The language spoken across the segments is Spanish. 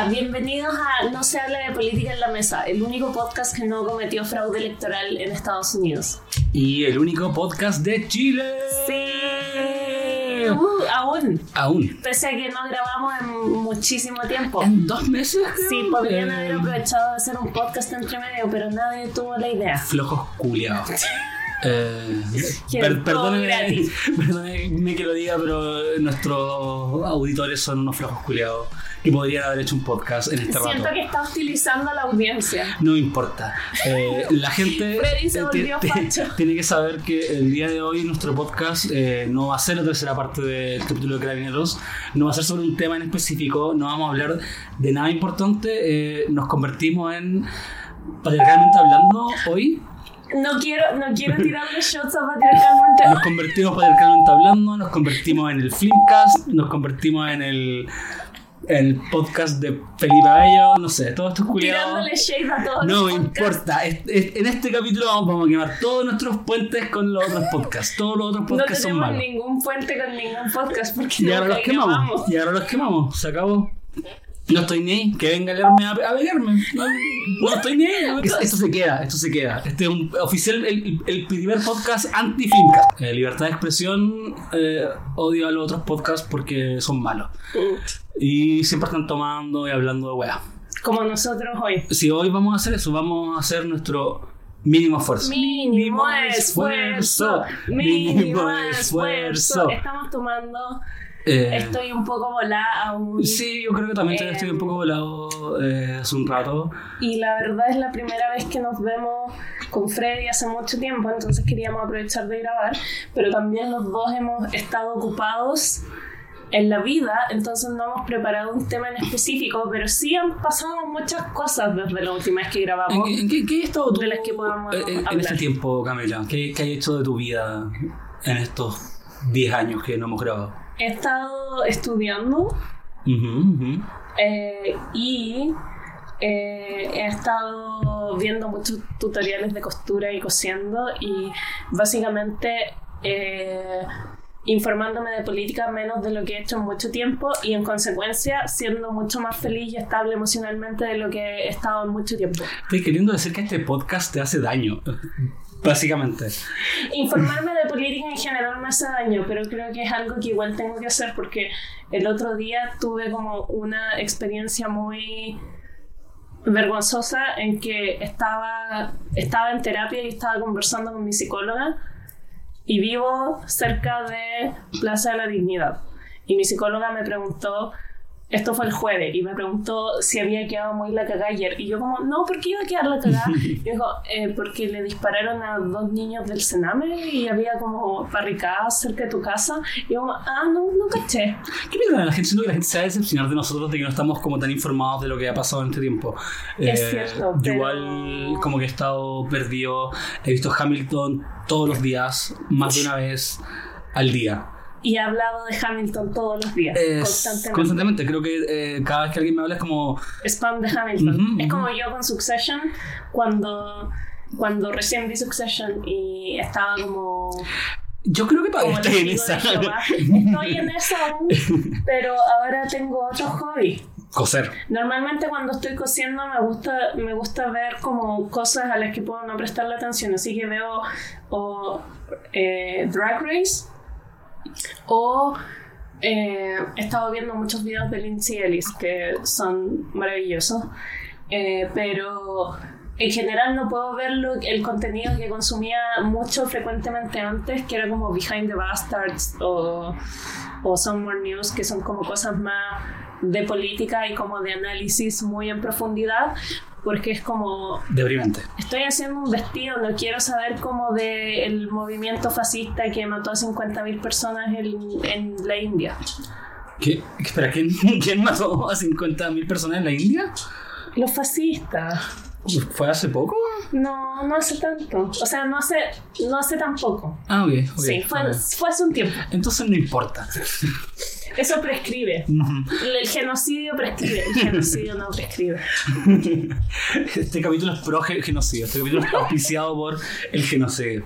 Hola, bienvenidos a No se habla de política en la mesa, el único podcast que no cometió fraude electoral en Estados Unidos. Y el único podcast de Chile. Sí. Uh, aún. Aún. Pese a que no grabamos en muchísimo tiempo. ¿En dos meses? Sí, podrían Eh, haber aprovechado de hacer un podcast entre medio, pero nadie tuvo la idea. Flojos culiados. Eh, per- perdónenme que lo diga, pero nuestros auditores son unos flojos culiados que podrían haber hecho un podcast en este Siento rato. que está hostilizando a la audiencia. No importa. Eh, la gente se volvió tiene que saber que el día de hoy nuestro podcast eh, no va a ser la tercera parte del capítulo de Carabineros, no va a ser sobre un tema en específico, no vamos a hablar de nada importante. eh, nos convertimos en, patriarcalmente hablando, hoy, No quiero, no quiero tirarle shots a patriarcalmente. nos convertimos patriarcalmente hablando, nos convertimos en el Flimcast, nos convertimos en el, el podcast de Felipe Bello, no sé, todos estos culiados. Tirándole shade a todos No los importa. Es- es- en este capítulo vamos, vamos a quemar todos nuestros puentes con los otros podcasts. Todos los otros No podcasts son tenemos malos. ningún puente con ningún podcast porque Y ahora los quemamos. grabamos. Y ahora los quemamos. Se acabó. No estoy ni ahí. Que venga a leerme a, a pegarme. No, no estoy ni ahí. Esto, esto se queda. Esto se queda. Este es un oficial, el, el primer podcast anti-Filmcast. Eh, libertad de expresión. eh, odio a los otros podcasts porque son malos. Y siempre están tomando y hablando de weá. Como nosotros hoy. Si hoy vamos a hacer eso, vamos a hacer nuestro mínimo esfuerzo. Mínimo esfuerzo. Mínimo esfuerzo. Estamos tomando. Eh, Estoy un poco volada aún. Sí, yo creo que también Eh, estoy un poco volado eh, hace un rato. Y la verdad es la primera vez que nos vemos con Freddy hace mucho tiempo, entonces queríamos aprovechar de grabar, pero también los dos hemos estado ocupados en la vida, entonces no hemos preparado un tema en específico, pero sí han pasado muchas cosas desde la última vez que ¿En, grabamos. qué- en qué, qué has estado tú De las que podamos eh, en, en hablar. este tiempo, Camila? ¿Qué, ¿Qué has hecho de tu vida en estos 10 años que no hemos grabado? He estado estudiando eh, y eh, he estado viendo muchos tutoriales de costura y cosiendo y básicamente eh, informándome de política menos de lo que he hecho en mucho tiempo y en consecuencia siendo mucho más feliz y estable emocionalmente de lo que he estado en mucho tiempo. Estoy queriendo decir que este podcast te hace daño. Básicamente. Informarme de política en general me hace daño, pero creo que es algo que igual tengo que hacer porque el otro día tuve como una experiencia muy vergonzosa en que estaba, estaba en terapia y estaba conversando con mi psicóloga y vivo cerca de Plaza de la Dignidad. Y mi psicóloga me preguntó, esto fue el jueves, y me preguntó si había quedado muy la cagada ayer. Y yo como, no, ¿por qué iba a quedar la cagada? Y dijo, "Eh, porque le dispararon a dos niños del Sename y había como barricadas cerca de tu casa. Y yo como, ah, no, no caché. ¿Qué piensa la gente? Siento que la gente se va a decepcionar de nosotros de que no estamos como tan informados de lo que ha pasado en este tiempo. Es Eh, cierto, yo pero- igual como que he estado perdido. He visto Hamilton todos los días, más de una vez al día. Y he hablado de Hamilton todos los días, Es- constantemente. constantemente. Creo que eh, cada vez que alguien me habla es como... Spam de Hamilton. Ujú, Es ujú. como yo con Succession, cuando, cuando recién vi Succession y estaba como Yo creo que todavía estoy en esa. Estoy en eso aún, pero ahora tengo otro hobby. Coser. Normalmente cuando estoy cosiendo me gusta, me gusta ver como cosas a las que puedo no prestarle atención, así que veo o eh, Drag Race o eh, he estado viendo muchos videos de Lindsay Ellis que son maravillosos, Eh, pero en general no puedo ver lo- el contenido que consumía mucho frecuentemente antes, que era como Behind the Bastards o, o Somewhere News, que son como cosas más de política y como de análisis muy en profundidad, porque es como Deprimente. estoy haciendo un vestido, no quiero saber como de el movimiento fascista que mató a 50.000 personas en, en la India. ¿Qué? Espera, ¿quién, ¿quién mató a 50.000 personas en la India? Los fascistas. ¿Fue hace poco? No, no hace tanto. O sea, no hace, no hace tan poco. Ah, ok. ok, sí, fue, fue hace un tiempo. Entonces no importa. Eso prescribe. El genocidio prescribe. El genocidio no prescribe. Este capítulo es pro ge- genocidio. Este capítulo es auspiciado por el genocidio.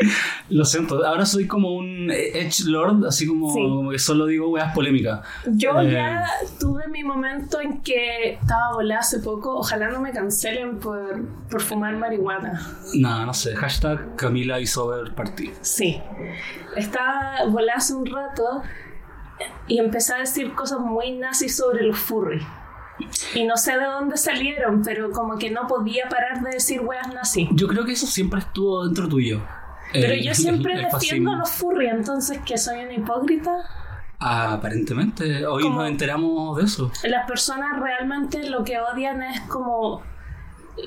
Lo siento, ahora soy como un Edge Lord, así como, Sí. como que solo digo weas polémicas. Yo Eh, ya tuve mi momento en que estaba volada hace poco. Ojalá no me cancelen por, por fumar marihuana. Nada, no sé. Hashtag Camila hizo ver party. Sí. Estaba volada hace un rato y empecé a decir cosas muy nazis sobre los furry. Y no sé de dónde salieron, pero como que no podía parar de decir weas nazis. Yo creo que eso siempre estuvo dentro tuyo. Pero El- yo siempre el defiendo a los furry, entonces que soy una hipócrita. Ah, aparentemente, hoy Como- nos enteramos de eso. Las personas realmente lo que odian es como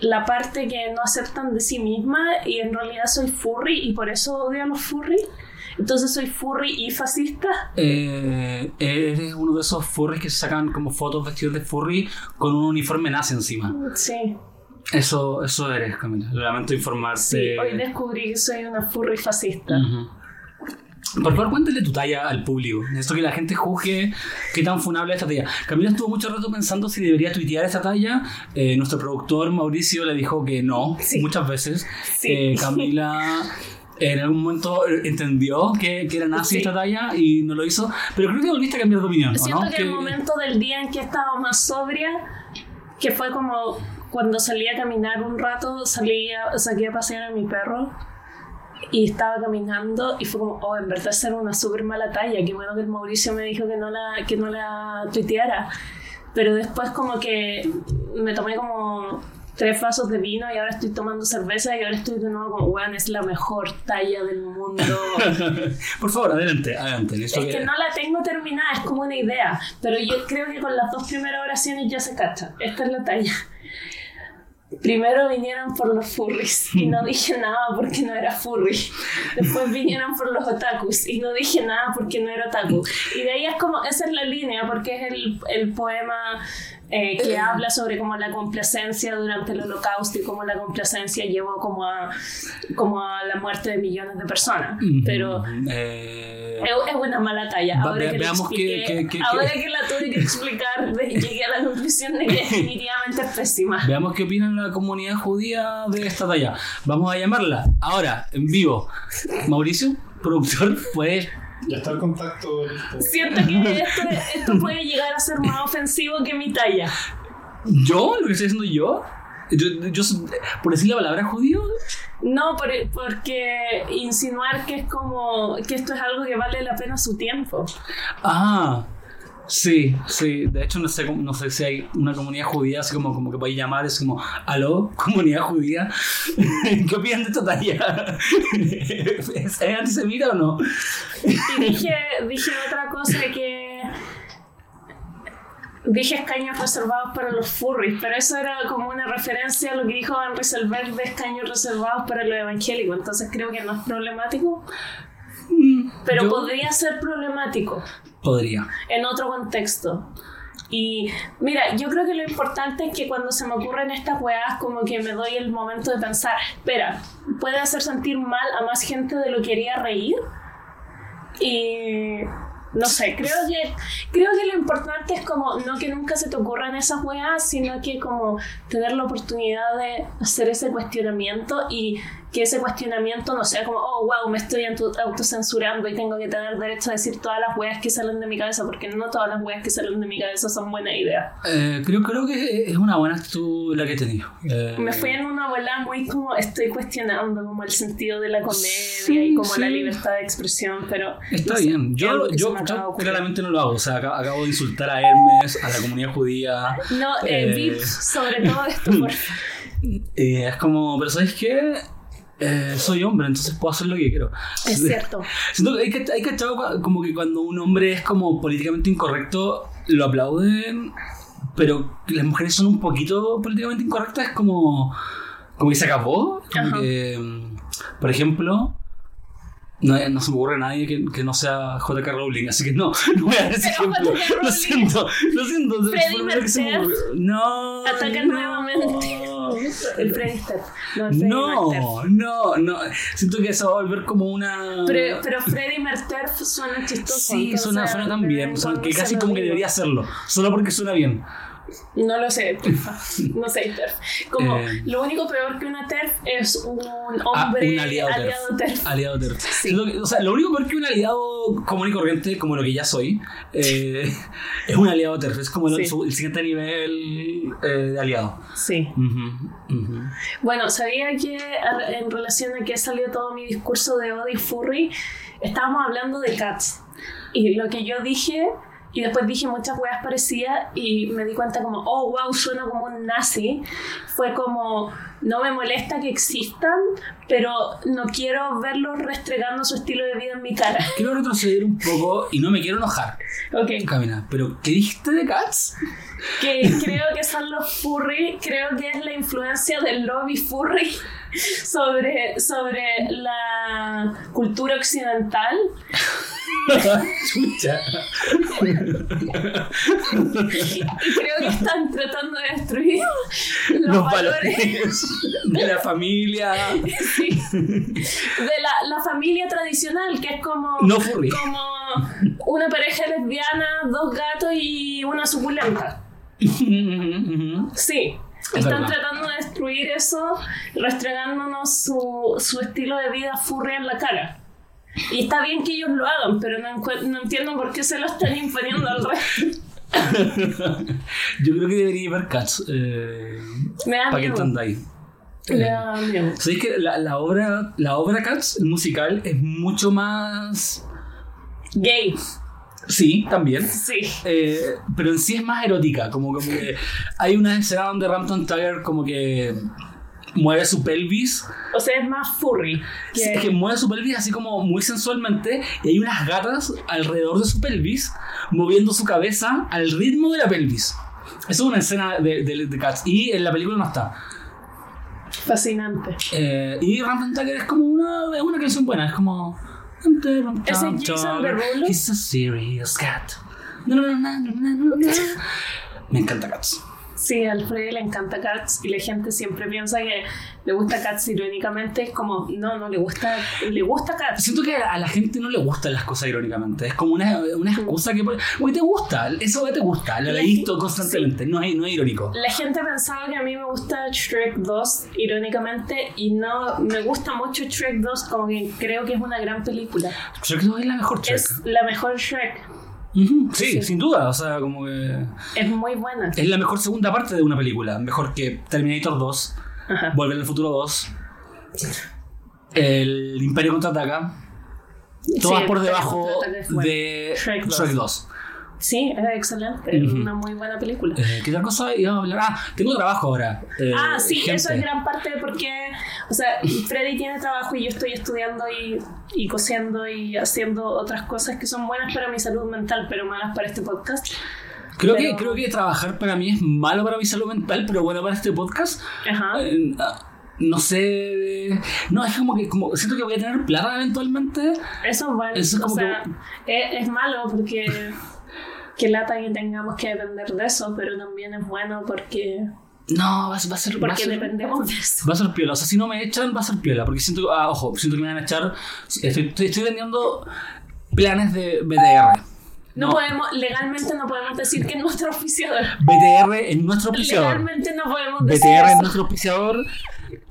la parte que no aceptan de sí misma y en realidad soy furry y por eso odio a los furry. Entonces soy furry y fascista. Eh, eres uno de esos furries que se sacan como fotos vestidos de furry con un uniforme nazi encima. Sí, Eso, eso eres, Camila. Lamento informarte. sí. Hoy descubrí que soy una furry fascista. Ujú. Por favor, cuéntale tu talla al público. Esto que la gente juzgue qué tan funable es esta talla. Camila estuvo mucho rato pensando si debería tuitear esa talla. Eh, nuestro productor Mauricio le dijo que no, Sí. muchas veces. Sí. Eh, Camila en algún momento entendió que, que era nazi Sí. esta talla y no lo hizo. Pero creo que volviste a cambiar de opinión, ¿o Siento no? que el momento del día en que estaba más sobria, que fue como cuando salí a caminar un rato, salí a, saqué a pasear a mi perro y estaba caminando y fue como, oh, en verdad esa era una súper mala talla, qué bueno que el Mauricio me dijo que no la, que no la tuiteara. Pero después como que me tomé como tres vasos de vino y ahora estoy tomando cerveza y ahora estoy de nuevo como, weón, es la mejor talla del mundo. Por favor, adelante, adelante. Es que- que no la tengo terminada, es como una idea. Pero yo creo que con las dos primeras oraciones ya se cacha. Esta es la talla. Primero vinieron por los furries y no dije nada porque no era furry. Después vinieron por los otakus y no dije nada porque no era otaku. Y de ahí es como, esa es la línea porque es el, el poema eh, que habla sobre como la complacencia durante el holocausto y cómo la complacencia llevó como a, como a la muerte de millones de personas. Pero Eh, es, es una mala talla. Ahora, ve- que, veamos expliqué- que- que- ahora que- que la tuve que explicar, llegué a la conclusión de que definitivamente es pésima. Veamos qué opina la comunidad judía de esta talla. Vamos a llamarla ahora, en vivo. Mauricio, productor, puedes. Ya está el contacto listo. Siento que esto, esto puede llegar a ser más ofensivo que mi talla. ¿Yo? ¿Lo que estoy haciendo yo? Yo, yo por decir la palabra judío, No, por- porque insinuar que es como que esto es algo que vale la pena su tiempo. Ah, sí, sí. De hecho, no sé, no sé si hay una comunidad judía así como, como que podéis llamar, es como, aló, comunidad judía. ¿Qué opinan de esta talla? ¿Es antisemita o no? Y dije, dije otra cosa que. Dije escaños reservados para los furries, pero eso era como una referencia a lo que dijo Van Rieselberg de escaños reservados para los evangélicos, entonces creo que no es problemático, pero Yo- podría ser problemático Podría. en otro contexto. Y mira, yo creo que lo importante es que cuando se me ocurren estas weas, como que me doy el momento de pensar, espera, puede hacer sentir mal a más gente de lo que haría reír. Y no sé, creo que, creo que lo importante es como no que nunca se te ocurran esas weas, sino que como tener la oportunidad de hacer ese cuestionamiento y que ese cuestionamiento no sea como, oh, wow, me estoy auto- autocensurando y tengo que tener derecho a decir todas las weas que salen de mi cabeza, porque no todas las weas que salen de mi cabeza son buena idea. Eh, creo, creo que es una buena actitud la que he tenido. Eh, Me fui en una bola muy como estoy cuestionando como el sentido de la comedia Sí, y como sí. la libertad de expresión, pero Está no sé, bien. Yo, yo, yo claramente no lo hago. O sea, acabo, de insultar a Hermes, a la comunidad judía. No, eh, Eh, Vips, sobre todo esto, por favor. Eh, es como, pero ¿sabes qué? Eh, soy hombre, entonces puedo hacer lo que quiero. Es cierto. Hay que, hay que cachado como que cuando un hombre es como políticamente incorrecto, lo aplauden, pero las mujeres son un poquito políticamente incorrectas, es como, como que se acabó. Como Ajá. que, por ejemplo, no, no se me ocurre nadie que, que no sea J.K. Rowling, así que no, no voy a dar ese ejemplo. Lo siento, lo siento. fue Freddie lo primero que se me Mercury. ocurrió. No. Atacan no. nuevamente. El Freddy Step. No, el Freddy Merter. No, no, no. Siento que eso va a volver como una. Pero, pero Freddy Merter suena chistoso. sí, suena, suena tan bien. suena- cuando que casi como que debería hacerlo. Solo porque suena bien. No lo sé. No sé, TERF. Como, Eh. lo único peor que una TERF es un Ah, hombre un aliado, aliado, TERF. TERF. Aliado TERF. Sí. Lo que- o sea, lo único peor que un aliado común y corriente, como lo que ya soy, eh, es un aliado TERF. Es como el, Sí. su- el siguiente nivel eh, de aliado. Sí. Bueno, sabía que en relación a que salió todo mi discurso de odio y furry, estábamos hablando de cats. Y lo que yo dije, y después dije muchas weas parecidas, y me di cuenta como, oh, wow, suena como un nazi. Fue como, no me molesta que existan, pero no quiero verlos restregando su estilo de vida en mi cara. Quiero retroceder un poco y no me quiero enojar, Ok. Camila. Pero, ¿qué dijiste de Cats? que creo que son los furry, creo que es la influencia del lobby furry sobre, sobre la cultura occidental. Chucha. Y creo que están tratando de destruir los, Los valores valores de la familia. sí, de la, la familia tradicional, que es como, No furry. como una pareja lesbiana, dos gatos y una suculenta. Sí. Es Están verdad. tratando de destruir eso, restregándonos su, su estilo de vida furry en la cara. Y está bien que ellos lo hagan, pero no, no entiendo por qué se lo están imponiendo al resto. Yo creo que debería ver Cats. Eh, Me da para que entendáis. Da miedo. ¿Sabéis que la, la obra, la obra Cats, el musical, es mucho más. Gay, Sí, también. sí. Eh, pero en sí es más erótica. Como, como que hay una escena donde Rampton Tiger, como que mueve su pelvis. O sea, es más furry. Que, Sí, que mueve su pelvis así como muy sensualmente. Y hay unas gatas alrededor de su pelvis moviendo su cabeza al ritmo de la pelvis. Eso es una escena de, de, de Cats. Y en la película no está. Fascinante. Eh, y Rampant Tiger es como una, es una canción buena, es como. ¿Ese es Jason Derulo? He's a serious cat. No, no, no, no, no, no, no. Me encanta Cats. Sí, a Alfred le encanta Cats y la gente siempre piensa que le gusta Cats irónicamente. Es como, no, no le gusta, le gusta Cats. Siento que a la gente no le gustan las cosas irónicamente. Es como una, una excusa que. Porque te gusta, eso te gusta, lo he visto constantemente. No, es, no es irónico. La gente pensaba que a mí me gusta Shrek 2, irónicamente, y no me gusta mucho Shrek 2, como que creo que es una gran película. Creo que es la mejor Shrek. Es la mejor Shrek, Ujú, sí, Sí. sin duda. O sea, como que. es muy buena. Es la mejor segunda parte de una película. Mejor que Terminator 2. Ajá. Volver al futuro 2. El Imperio contraataca. Todas Sí, por debajo de Shrek Shrek 2. 2. Sí, es excelente, es Ujú. una muy buena película. Eh, ¿Qué otra cosa iba a hablar? Ah, tengo trabajo ahora. Eh, Ah, sí, gente. eso es gran parte porque, o sea, Freddy tiene trabajo y yo estoy estudiando y, y cosiendo y haciendo otras cosas que son buenas para mi salud mental, pero malas para este podcast. Creo, pero- que, creo que trabajar para mí es malo para mi salud mental, pero bueno para este podcast. Ajá. Eh, no sé. No, es como que como, siento que voy a tener plata eventualmente. Eso es bueno. Eso es o como sea, que- es, es malo porque que lata que tengamos que depender de eso, pero también es bueno porque, No, va, a- va a ser. va a porque ser- dependemos de eso. Va a ser piola. O sea, si no me echan, va a ser piola. Porque siento, ah, ojo, siento que me van a echar. Estoy, estoy, estoy vendiendo planes de BTR. No, podemos, legalmente no podemos decir que es nuestro auspiciador. BTR es nuestro auspiciador. Legalmente no podemos decir BTR es nuestro auspiciador.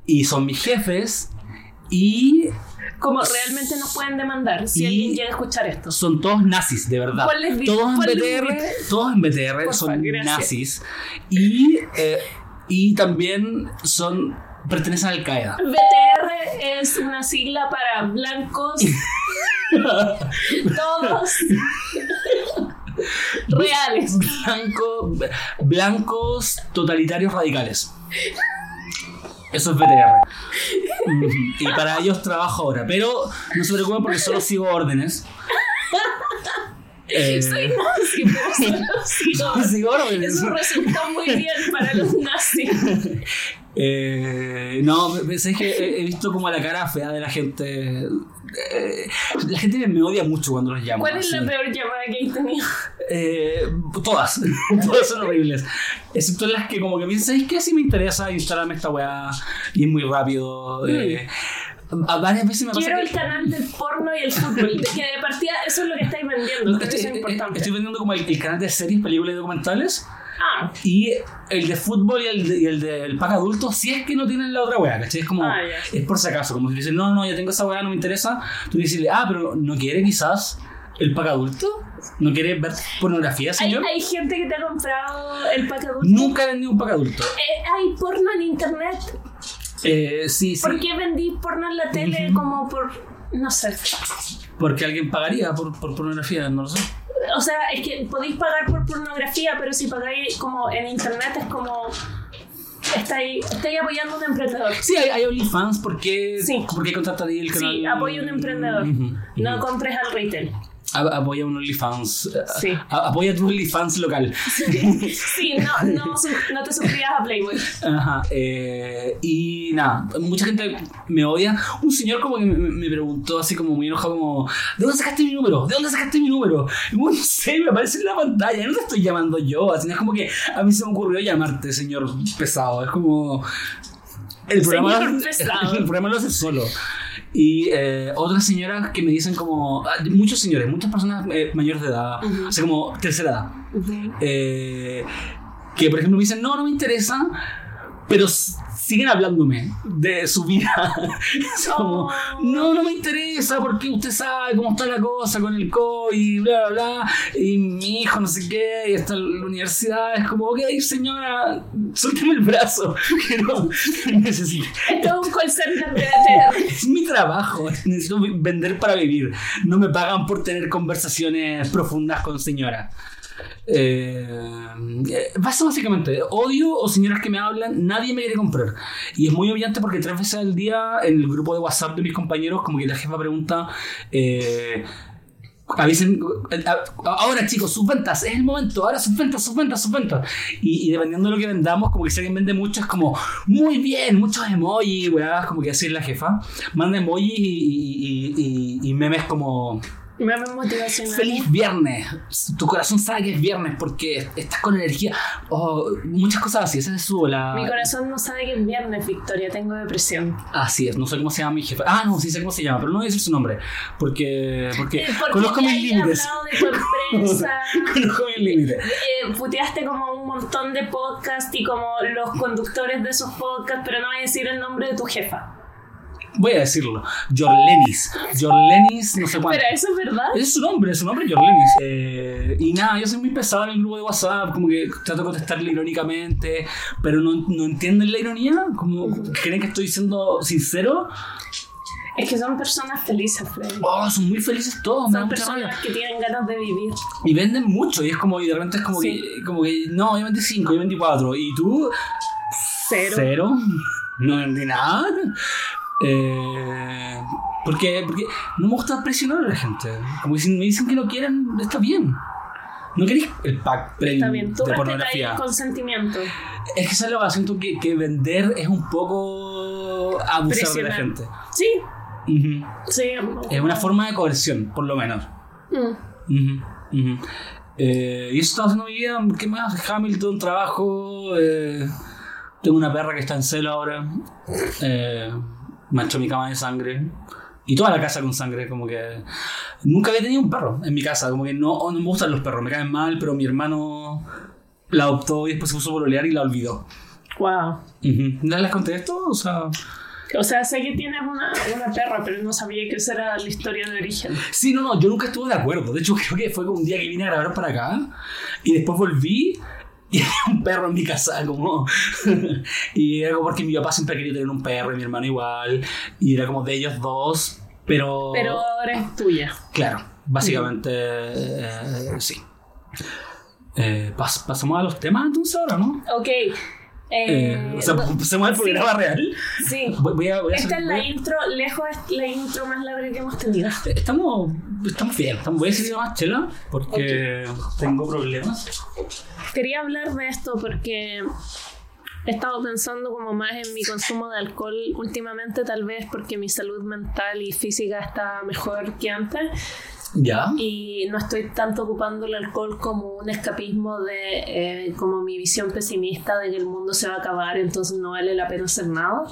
Y son mis jefes. Y Como realmente nos pueden demandar si Y- alguien llega a escuchar esto. son todos nazis, de verdad. Todos en BTR, todos en BTR son nazis. Y, eh, y también son pertenecen a Al Qaeda. BTR es una sigla para blancos, todos reales. Blanco, blancos totalitarios radicales. Eso es BTR. Y para ellos trabajo ahora. Pero no se preocupen porque solo sigo órdenes. Eh, Soy nazi, pero solo sigo. sigo órdenes. Eso resultó muy bien para los nazis. Eh, no, sabes que he, he visto como la cara fea de la gente. Eh, la gente me odia mucho cuando los llamo. ¿Cuál es la así. peor llamada que he tenido? Eh, todas, todas son horribles. Excepto las que como que me dicen, ¿sabes qué? Si me interesa instalarme esta weá y es muy rápido. eh, a varias veces me pasa Quiero que- el canal del porno y el fútbol. Que de partida eso es lo que estáis vendiendo. Que Estoy, es importante. estoy vendiendo como el, el canal de series, películas y documentales. Ah, Y el de fútbol y el, de- y el del pack adulto, si es que no tienen la otra weá, ¿cachai? Es como, Ah, ya. es por si acaso, como si dicen, no, no, ya tengo esa weá, no me interesa. Tú dices, ah, pero ¿no quiere quizás el pack adulto? ¿No quiere ver pornografía, hay, señor? hay gente que te ha comprado el pack adulto. Nunca he vendido un pack adulto. Eh, hay porno en internet. Eh, sí, sí. ¿Por qué vendí porno en la tele como por... no sé. Porque alguien pagaría por, por pornografía, no lo sé. O sea, es que podéis pagar por pornografía, pero si pagáis como en internet es como... Estáis, estáis apoyando a un emprendedor. Sí, hay, hay OnlyFans porque, Sí. porque contrata el canal. Sí, apoya a un emprendedor. No compres al retail. A- apoya un OnlyFans. eh, Sí. a- apoya tu OnlyFans local. Sí, no, no, su- no te suscribas a Playboy. Ajá. eh, y nada, mucha gente me odia. Un señor como que me, me preguntó así como muy enojado como, ¿de dónde sacaste mi número? ¿De dónde sacaste mi número? Y bueno, no sé, me aparece en la pantalla, no te estoy llamando yo. Así es como que a mí se me ocurrió llamarte, señor pesado. Es como... El programa, el programa lo hace solo. Y eh, otras señoras que me dicen como... ah, Muchos señores, muchas personas eh, mayores de edad, Ujú. o sea, como tercera edad, eh, que por ejemplo me dicen, no, no me interesa, pero siguen hablándome de su vida. Es como, Oh. no, no me interesa porque usted sabe cómo está la cosa con el COVID, y bla, bla, bla, y mi hijo no sé qué, y está en la universidad. Es como, ok, señora, suélteme el brazo, que no necesito. Esto es un call center de. Es mi trabajo, necesito vender para vivir. No me pagan por tener conversaciones profundas con señoras. Eh, eh, pasa básicamente, odio o señoras que me hablan, nadie me quiere comprar. Y es muy obviante porque tres veces al día en el grupo de WhatsApp de mis compañeros, como que la jefa pregunta, eh, avisen, a- ahora chicos, sus ventas, es el momento, ahora sus ventas, sus ventas, sus ventas. Y, y dependiendo de lo que vendamos, como que si alguien vende mucho, es como, muy bien, muchos emojis, weá, como que así la jefa. Manda emojis y- y- y memes como, Meme motivacional. feliz viernes, tu corazón sabe que es viernes porque estás con energía, o muchas cosas así, esa es su, la... Mi corazón no sabe que es viernes, Victoria. Tengo depresión. Así es, no sé cómo se llama mi jefa. Ah, no, sí sé cómo se llama, pero no voy a decir su nombre. Porque, porque, Eh, porque conozco mis límites. de tu empresa. conozco mis límites. Eh, puteaste como un montón de podcasts y como los conductores de esos podcasts, pero no voy a decir el nombre de tu jefa. Voy a decirlo. Jorlenis. Jorlenis, no sé cuánto. Pero eso es verdad. Es su nombre, es su nombre Jorlenis. Eh, y nada, yo soy muy pesado en el grupo de WhatsApp, como que trato de contestarle irónicamente, pero no, no entienden la ironía, como creen que estoy siendo sincero. Es que son personas felices, Freddy. Oh, son muy felices todos, me da Son rabia. personas que tienen ganas de vivir. Y venden mucho, y es como, y de repente es como, Sí. que, como que, no, yo vendí 5, yo vendí 4, y tú, Cero. Cero. No vendí nada. Eh, porque, porque no me gusta presionar a la gente. Como que si me dicen que no quieren, está bien. No queréis el pack premium Está bien. Tú de pornografía. el consentimiento. Es que sale siento que, que vender es un poco abusar de la gente. Sí, sí. Es una forma de coerción, por lo menos. Mm. Eh, y eso está haciendo mi vida. ¿Qué más? Hamilton, trabajo. eh, tengo una perra que está en celo ahora. Eh, manchó mi cama de sangre. Y toda la casa con sangre, como que. Nunca había tenido un perro en mi casa. Como que no, no me gustan los perros, me caen mal, pero mi hermano la adoptó y después se puso a pololear y la olvidó. Wow. ¿No les conté esto? O sea. O sea, sé que tienes una, una perra, pero no sabía que esa era la historia de origen. Sí, no, no, yo nunca estuve de acuerdo. De hecho, creo que fue un día que vine a grabar para acá y después volví y había un perro en mi casa, como. y era como porque mi papá siempre quería tener un perro y mi hermano igual. Y era como de ellos dos, pero. Pero ahora es tuya. Claro, básicamente. eh, sí. Eh, pas- pasamos a los temas entonces ahora, ¿no? Ok. Eh, Eh, o sea, pasemos al programa real. sí. Voy, voy a, voy a Esta hacer- es la voy a- intro, lejos es la intro más larga que hemos tenido. Estamos, estamos bien. Voy a seguir más chela porque tengo problemas. Quería hablar de esto porque he estado pensando como más en mi consumo de alcohol últimamente, tal vez porque mi salud mental y física está mejor que antes Ya. y no estoy tanto ocupando el alcohol como un escapismo de eh, como mi visión pesimista de que el mundo se va a acabar, entonces no vale la pena hacer nada,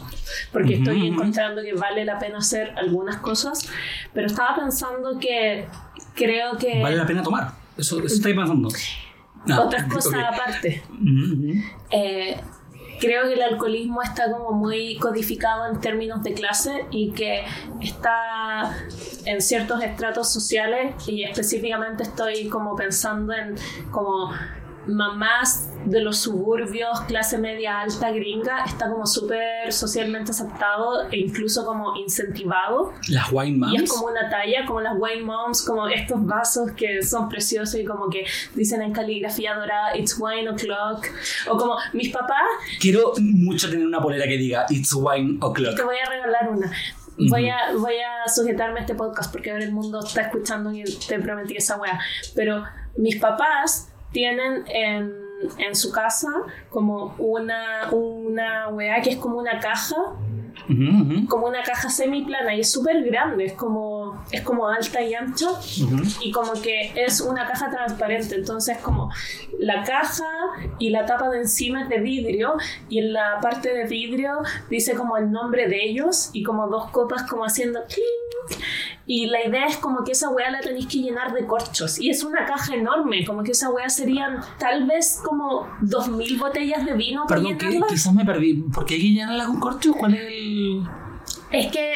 porque Ujú, estoy ujú. encontrando que vale la pena hacer algunas cosas, pero estaba pensando que creo que... Vale la pena tomar. Eso, eso estoy pensando. Ah, otras cosas ok. aparte. Ujú, ujú. Eh, creo que el alcoholismo está como muy codificado en términos de clase y que está en ciertos estratos sociales y específicamente estoy como pensando en como mamás de los suburbios, clase media alta gringa, está como súper socialmente aceptado e incluso como incentivado. Las wine Y es moms. como una talla, como las wine moms, como estos vasos que son preciosos y como que dicen en caligrafía dorada, it's wine o'clock. O como mis papás, Quiero mucho tener una polera que diga It's wine o'clock. te voy a regalar una. Voy a, voy a sujetarme a este podcast porque ahora el mundo está escuchando y te prometí esa wea. Pero mis papás tienen en, en su casa como una, una wea que es como una caja como una caja semiplana y es súper grande, es como, es como alta y ancha y como que es una caja transparente, entonces como la caja y la tapa de encima es de vidrio y en la parte de vidrio dice como el nombre de ellos y como dos copas como haciendo clink. Y la idea es como que esa weá la tenéis que llenar de corchos y es una caja enorme, como que esa weá serían tal vez como 2000 botellas de vino Perdón, llenarla. quizás me perdí. ¿Por qué hay que llenarla con corcho? ¿Cuál es el...? Es que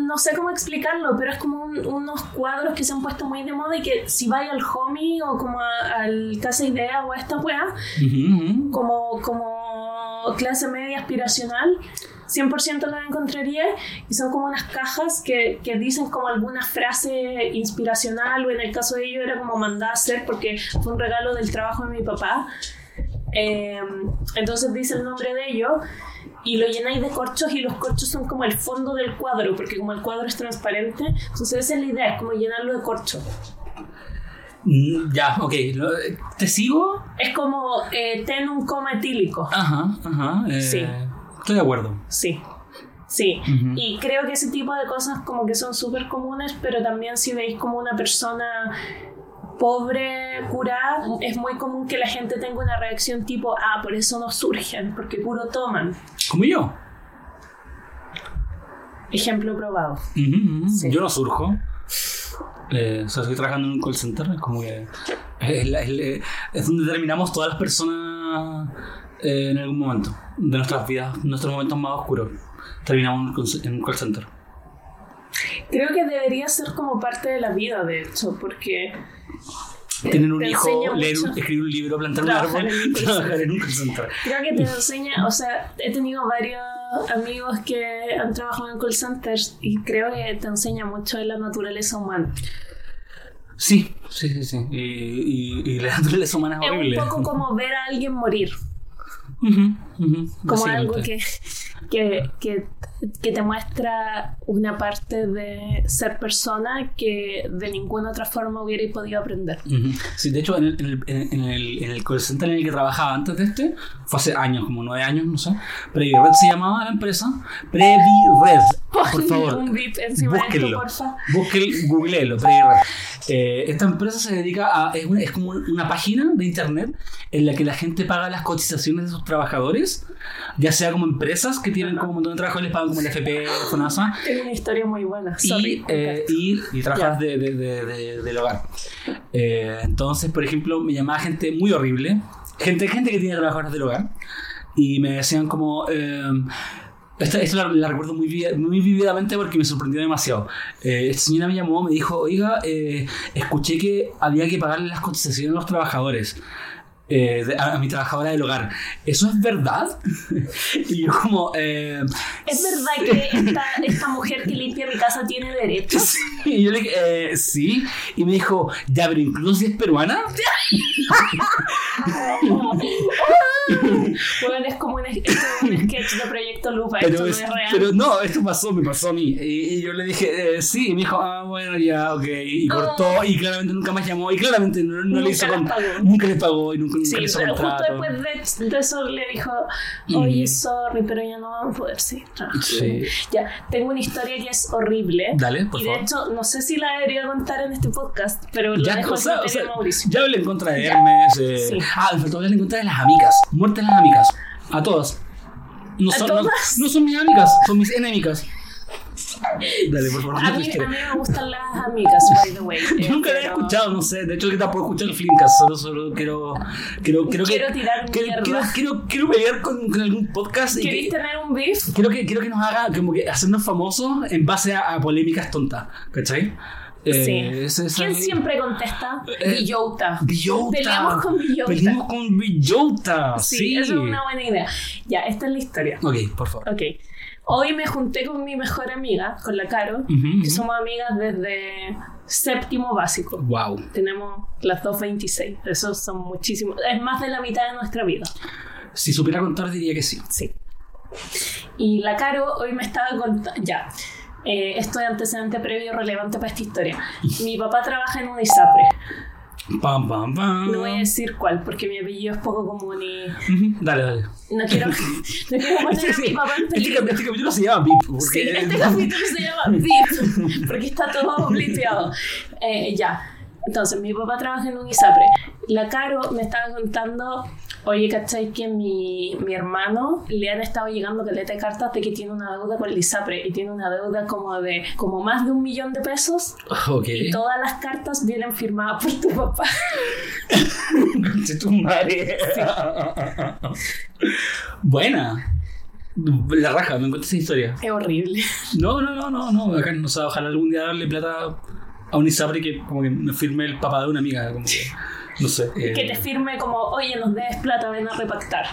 no sé cómo explicarlo, pero es como un- unos cuadros que se han puesto muy de moda y que si vais al homie o como a- al Casa Idea o a esta weá, como, como clase media aspiracional, 100% lo encontraría y son como unas cajas que, que dicen como alguna frase inspiracional o en el caso de ellos era como mandada a hacer porque fue un regalo del trabajo de mi papá. Eh, entonces dice el nombre de ellos y lo llenáis de corchos y los corchos son como el fondo del cuadro porque como el cuadro es transparente, entonces esa es la idea, es como llenarlo de corcho. Mm, Ya, ok. Lo- ¿Te sigo? Es como eh, ten un coma etílico. Ajá, ajá. eh, Sí. Estoy de acuerdo. Sí, sí. Y creo que ese tipo de cosas como que son súper comunes, pero también si veis como una persona pobre, curada, es muy común que la gente tenga una reacción tipo, ah, por eso no surgen, porque puro toman. Como yo. Ejemplo probado. Sí. Yo no surjo. Eh, o sea, estoy trabajando en un call center, es como que es, es la- es donde terminamos todas las personas eh, en algún momento de nuestras vidas, nuestros momentos más oscuros. Terminamos en un call- center. Creo que debería ser como parte de la vida, de hecho, porque Tener un te hijo, leer, mucho. escribir un libro, plantar un árbol, trabajar en un call center. creo que te enseña, o sea, he tenido varios amigos que han trabajado en call centers y creo que te enseña mucho de la naturaleza humana. Sí, sí, sí, sí. Y, y, y la naturaleza humana es Es horrible. un poco como ver a alguien morir, Ujú, ujú, como algo que, que, que, que te muestra una parte de ser persona que de ninguna otra forma hubierais podido aprender. Ujú. Sí, de hecho, en el, en, el, en, el, en el call center en el que trabajaba antes de este, fue hace años, como nueve años, no sé. PreviRed se llamaba la empresa. PreviRed, por favor. Un beep encima de esto, Búsquenlo. porfa. Busquen, googleelo, PreviRed. Eh, esta empresa se dedica a. Es, una- es como una página de internet en la que la gente paga las cotizaciones de sus trabajadores, ya sea como empresas que tienen como un montón de trabajo y les pagan como el FP, FONASA, Tengo una historia muy buena. Sorry, y, eh, y, y trabajas de, de- de- de- del hogar. Eh, entonces, por ejemplo, me llamaba gente muy horrible, gente, gente que tiene trabajadores del hogar, y me decían como... eh, esta, esta la, la recuerdo muy, muy vividamente porque me sorprendió demasiado. Eh, esta señora me llamó, me dijo, oiga, eh, escuché que había que pagarle las cotizaciones a los trabajadores. Eh, a, a mi trabajadora del hogar. ¿Eso es verdad? y yo como... eh, ¿Es verdad que esta, esta mujer que limpia mi casa tiene derechos? Sí, y yo le dije, eh, sí. Y me dijo, ya, pero incluso si es peruana. Bueno, es como un, esto es un sketch de Proyecto Lupa, esto Pero, no es- es real. pero no, esto pasó, me pasó a mí. Y, y yo le dije, eh, sí. Y me dijo, ah, bueno, ya, ok. Y cortó, y claramente nunca más llamó. Y claramente no, no le hizo les con- pagó. Nunca le pagó y nunca, nunca Sí, le hizo pero justo contrato. después de, de eso le dijo, oye, Mm. sorry, pero ya no vamos a poder seguir trabajando. Sí. Ya, tengo una historia que es horrible. Dale, por y de favor. hecho, no sé si la debería contar en este podcast, pero lo Ya, dejo o sea, o sea, Mauricio. ya hablé en contra de Hermes. eh, Sí. Ah, me faltó hablar en contra de las amigas. Muerte de las amigas. A todas. No ¿A son, no- todas? No, son mis amigas, son mis enemicas. Dale, por favor. A tu mí, a mí me gustan las amigas, by the way. Yo eh, nunca la he pero- escuchado, no sé. De hecho, que tampoco he escuchado el Flimcast. Solo, solo quiero. Quiero, quiero, Quiero que, tirar quiero, quiero, quiero, quiero pelear con, con algún podcast. ¿Queréis que, tener un beef? quiero, que, quiero que nos haga como que hacernos famosos en base a, a polémicas tontas. ¿Cachai? Eh, Sí. ese- ¿Quién siempre contesta? Eh, Villota. Villota. Peleamos con Villota. Peleamos con Villota. Sí, Sí. esa es una buena idea. Ya, esta es la historia. Ok, por favor. Ok. Hoy me junté con mi mejor amiga, con la Caro, que somos amigas desde séptimo básico. Wow. Tenemos las 2.26. Eso son muchísimos. Es más de la mitad de nuestra vida. Si supiera contar, diría que sí. Sí. Y la Caro hoy me estaba contando. Ya. Eh, esto es antecedente previo relevante para esta historia. Mi papá trabaja en un ISAPRE. Pam, pam, pam. No voy a decir cuál, porque mi apellido es poco común y Dale, dale. no quiero, no quiero poner Sí, a sí. mi papá en Este, peligro. este capítulo se llama VIP. Porque... Sí, este capítulo se llama VIP, porque está todo blipeado. Eh, ya. Entonces, mi papá trabaja en un ISAPRE. La Caro me estaba contando, oye, ¿cachai? Que mi, mi hermano le han estado llegando caleta de cartas de que tiene una deuda con el ISAPRE y tiene una deuda como de como más de un millón de pesos Ok. y todas las cartas vienen firmadas por tu papá. Conche tu madre. Buena. La raja, me encuentro esa historia. Es horrible. No, no, no, no, no. Acá, o sea, ojalá algún día darle plata a un Isapre que como que me firme el papá de una amiga. Como que, no sé. eh, Que te firme como, oye, nos debes plata, ven a repactar.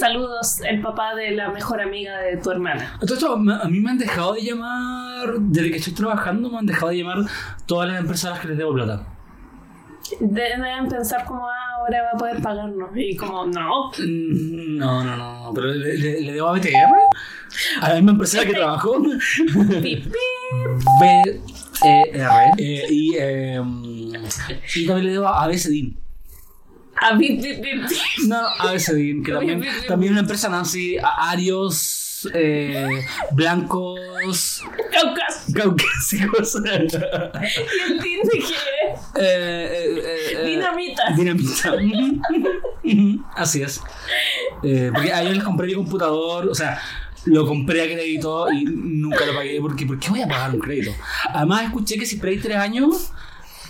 Saludos, el papá de la mejor amiga de tu hermana. Entonces, a mí- me han dejado de llamar, desde que estoy trabajando, me han dejado de llamar todas las empresas a las que les debo plata. Deben pensar como, ah, ahora va a poder pagarnos. Y como, no. Mm, No, no, no, no, pero le, le- le debo a BTR, a la misma empresa que. Pip, pip. B E R eh, y, eh, y también le debo a ABCDIN. A. No, ABCDIN, que también, también una empresa Nancy, a- Arios, eh, blancos, Caucas. caucásicos. ¿Y el tin de qué? Eh, eh, eh, eh, Dinamita. Dinamita. Así es. Eh, porque a ellos les compré mi computador, o sea, lo compré a crédito y nunca lo pagué porque ¿por qué voy a pagar un crédito? Además escuché que si esperáis tres años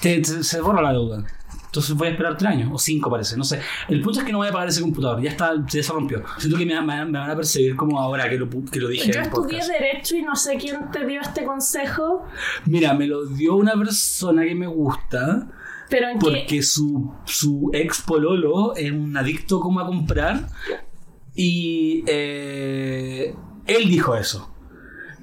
te- te- se borra la deuda. Entonces voy a esperar tres años, o cinco parece, no sé. El punto es que no voy a pagar ese computador, ya está, ya se rompió. Siento que me, me- me van a perseguir como ahora que lo, que lo dije Yo en estudié podcast. Derecho y no sé quién te dio este consejo, Mira, me lo dio una persona que me gusta. pero en qué. Porque su, su ex pololo es un adicto como a comprar y eh, él dijo eso.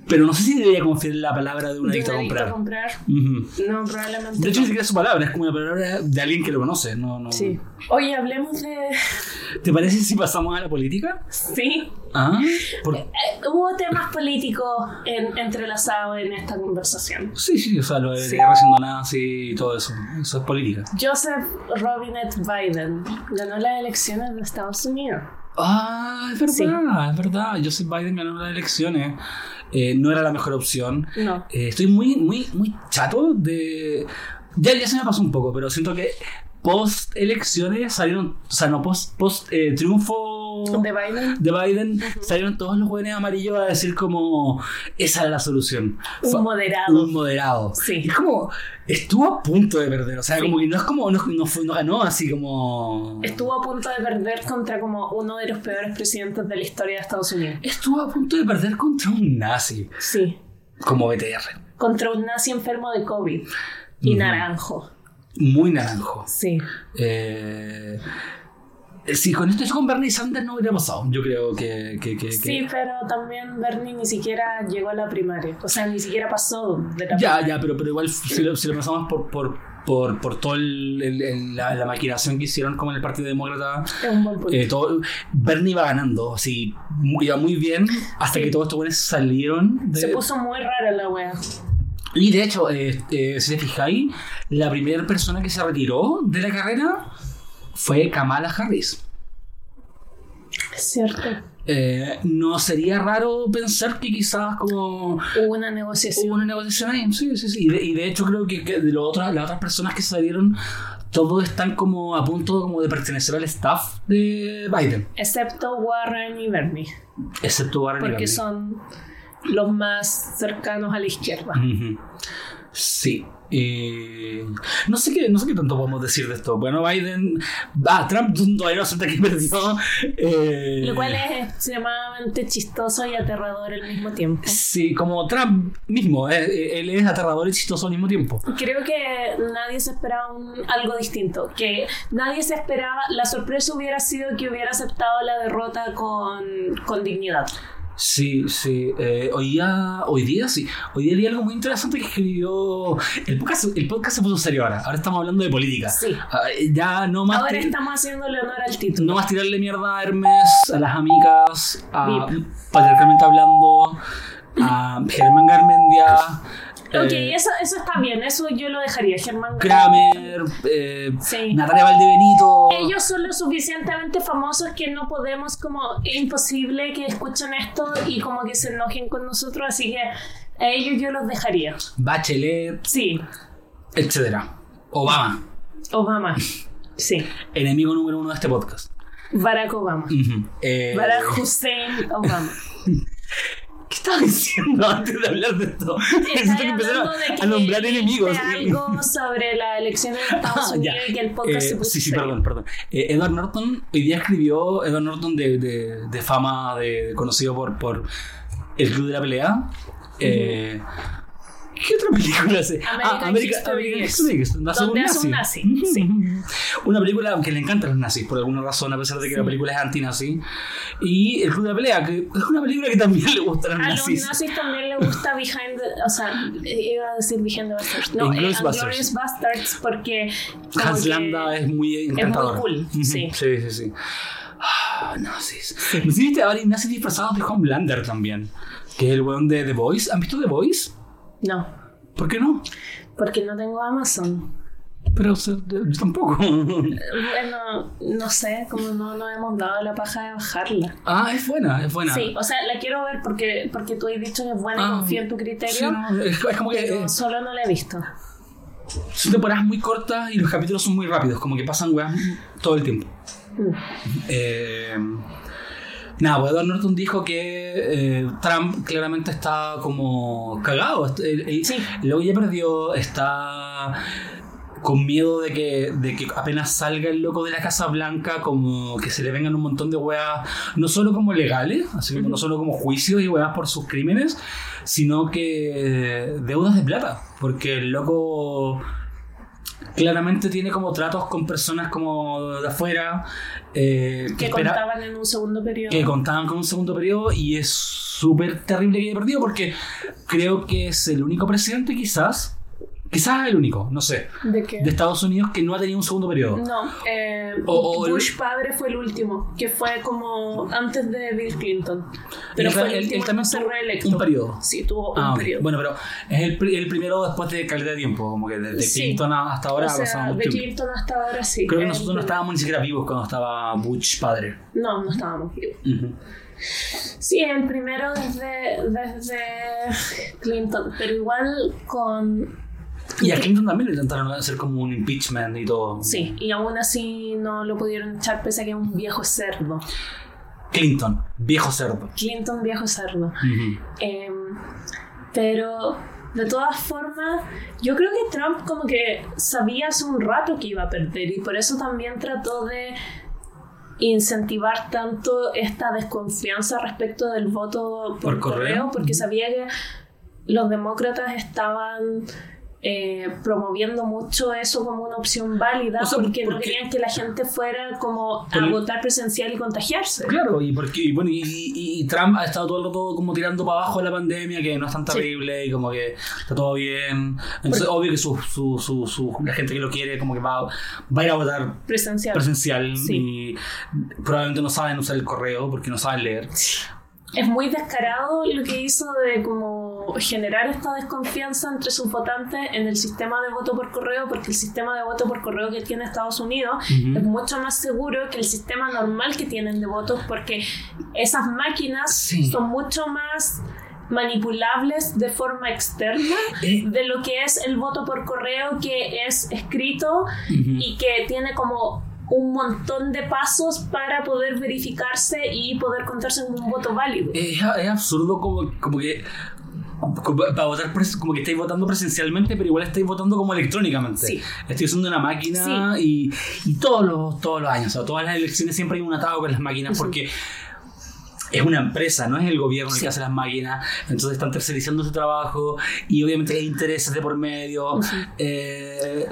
Pero no sé si debería confiar en la palabra de un adicto a comprar. comprar. Ujú. No, probablemente. De hecho, ni siquiera es su palabra, es como una palabra de alguien que lo conoce. No, no. Sí. Oye, hablemos de. ¿Te parece si pasamos a la política? Sí. Ah, por- Eh, hubo temas políticos en- entrelazados en esta conversación. Sí, sí, o sea, lo de Sí. guerra nazi y todo eso. Eso es política. Joseph Robinette Biden ganó las elecciones de Estados Unidos. Ah, es verdad, es verdad. Joseph Biden ganó las elecciones. Eh, no era la mejor opción. No. Eh, estoy muy, muy, muy chato de. Ya, ya se me pasó un poco, pero siento que post elecciones salieron. O sea, no post, post eh, triunfo De Biden. de Biden, salieron todos los jóvenes amarillos a decir como esa era la solución. Un moderado. Un moderado. Sí. Y es como, estuvo a punto de perder. O sea, Sí. como que no es como, no, no, fue- no ganó así como. Estuvo a punto de perder contra como uno de los peores presidentes de la historia de Estados Unidos. Estuvo a punto de perder contra un nazi, Sí. como BTR. Contra un nazi enfermo de COVID. Y naranjo. Muy naranjo. Sí. Eh, si con esto es con Bernie Sanders no hubiera pasado. Yo creo que. que, que- que- Sí, pero también Bernie ni siquiera llegó a la primaria. O sea, ni siquiera pasó de la Ya, ya, pero, pero igual si lo, si lo pasamos por, por, por, por toda la, la maquinación que hicieron como en el Partido Demócrata. Es un buen punto. eh, todo, Bernie iba ganando, así, muy- iba muy bien, hasta Sí. que todos estos buenos salieron. de- Se puso muy rara la wea. Y de hecho, eh, eh, si te fijáis, la primera persona que se retiró de la carrera fue Kamala Harris. Es cierto. Eh, no sería raro pensar que quizás como Hubo una negociación. hubo una negociación ahí. Sí, sí, sí. Y de, y de hecho creo que, que de lo las otras personas que salieron, todos están como a punto como de pertenecer al staff de Biden. Excepto Warren y Bernie. Excepto Warren y Porque Bernie. son los más cercanos a la izquierda. Sí. Eh, no sé qué no sé qué tanto podemos decir de esto. Bueno, Biden. Ah, Trump todavía acepta que perdió. Eh, Lo cual es extremadamente chistoso y aterrador al mismo tiempo. Sí, como Trump mismo. eh, él es aterrador y chistoso al mismo tiempo. Creo que nadie se esperaba un- algo distinto. Que nadie se esperaba. La sorpresa hubiera sido que hubiera aceptado la derrota con, con dignidad. Sí, sí. eh, hoy, día, hoy día sí. Hoy día leí algo muy interesante que escribió. El podcast, el podcast se puso serio ahora. Ahora estamos hablando de política. Sí. Ah, ya no más. Ahora estamos haciéndole honor al título. No más tirarle mierda a Hermes, a las amigas, a patriarcalmente hablando, a Germán Garmendia, Ok, eh, eso, eso está bien. Eso yo lo dejaría. Germán Kramer, eh, Sí. Natalia Valdebenito. Ellos son lo suficientemente famosos que no podemos como es imposible que escuchen esto y como que se enojen con nosotros, así que a ellos yo los dejaría. Bachelet, Sí, etcétera. Obama, Obama. Sí, enemigo número uno de este podcast. Barack Obama. Eh, Barack Hussein Obama. ¿Qué estaba diciendo antes de hablar de esto? Necesito que empezar de a, a nombrar enemigos. algo sobre la elección en Estados Ah. Unidos y que el podcast Eh, se puso sí, sí, serio. perdón, perdón. Eh, Edward Norton, hoy día escribió, Edward Norton de, de, de fama, de, conocido por, por El Club de la Pelea. Eh, ¿Qué otra película hace? American History X. History X, donde hace un nazi. sí. Una película que le encantan los nazis, por alguna razón, a pesar de que la película es anti-nazi. Y El Club de la Pelea, que es una película que también le gusta a los A los nazis. nazis también les gusta Behind the, o sea, iba a decir Behind the Bastards. No, Inglourious eh. Inglourious Bastards porque Hans Landa es muy encantador. cool, Ujú, sí. Sí, sí, sí. Ah, nazis. ¿No sé si viste a varios nazis disfrazados de Homelander también? Que es el weón de The Voice. ¿Han visto The Voice? No, ¿Por qué no? porque no tengo Amazon. Pero o sea, yo tampoco. Bueno, no sé, como no nos hemos dado la paja de bajarla. ah, es buena, es buena. Sí, o sea, la quiero ver porque, porque tú has dicho que es buena y Ah, confío en tu criterio, Sí, no, es, es como que eh, solo no la he visto. son temporadas muy cortas y los capítulos son muy rápidos, como que pasan weas todo el tiempo. Mm. Eh, nada, pues Edward Norton dijo que eh, Trump claramente está como cagado. Sí. Luego ya perdió, está con miedo de que, de que apenas salga el loco de la Casa Blanca, como que se le vengan un montón de weas, no solo como legales, así como no solo como juicios y weas por sus crímenes, sino que deudas de plata, porque el loco claramente tiene como tratos con personas como de afuera eh, Que espera- contaban en un segundo periodo. que contaban con un segundo periodo y es súper terrible que haya perdido porque creo que es el único presidente quizás quizás el único no sé ¿De qué? de Estados Unidos que no ha tenido un segundo periodo No, eh, O- el- Bush padre fue el último, que fue como antes de Bill Clinton. Pero él, fue el él- él último también tuvo reelecto. un periodo Sí, tuvo un Ah, periodo. bueno pero es el, pri- el primero después de calidad de tiempo como que desde Sí. Clinton hasta ahora o ha pasado sea, mucho de. Clinton hasta ahora sí. creo que El- nosotros no estábamos ni siquiera vivos cuando estaba Bush padre No, no estábamos vivos. Sí, el primero desde, desde Clinton, pero igual con... y a Clinton también le intentaron hacer como un impeachment y todo Sí, y aún así no lo pudieron echar pese a que es un viejo cerdo. Clinton viejo cerdo Clinton viejo cerdo. Em, pero de todas formas, yo creo que Trump como que sabía hace un rato que iba a perder y por eso también trató de incentivar tanto esta desconfianza respecto del voto por, Por correo. correo, porque sabía que los demócratas estaban eh, promoviendo mucho eso como una opción válida O sea, porque, no porque- querían que la gente fuera como a votar presencial y contagiarse. Claro, y porque y bueno, y, y- y Trump ha estado todo el rato como tirando para abajo la pandemia, que no es tan terrible y como que está todo bien. Entonces, obvio que su, su, su, su- la gente que lo quiere como que va, va a ir a votar Presencial. presencial Sí. y probablemente no saben usar el correo porque no saben leer. Es muy descarado lo que hizo de como generar esta desconfianza entre sus votantes en el sistema de voto por correo, porque el sistema de voto por correo que tiene Estados Unidos es mucho más seguro que el sistema normal que tienen de votos, porque esas máquinas Sí. son mucho más manipulables de forma externa Eh. de lo que es el voto por correo que es escrito y que tiene como un montón de pasos para poder verificarse y poder contarse como un voto válido. Es, es absurdo como, como que para votar como que estáis votando presencialmente pero igual estáis votando como electrónicamente. Sí. estoy usando una máquina y, y todos los todos los años o sea, todas las elecciones siempre hay un atado con las máquinas porque es una empresa, no es el gobierno el que hace las máquinas, entonces están tercerizando su trabajo y obviamente hay intereses de por medio. eh,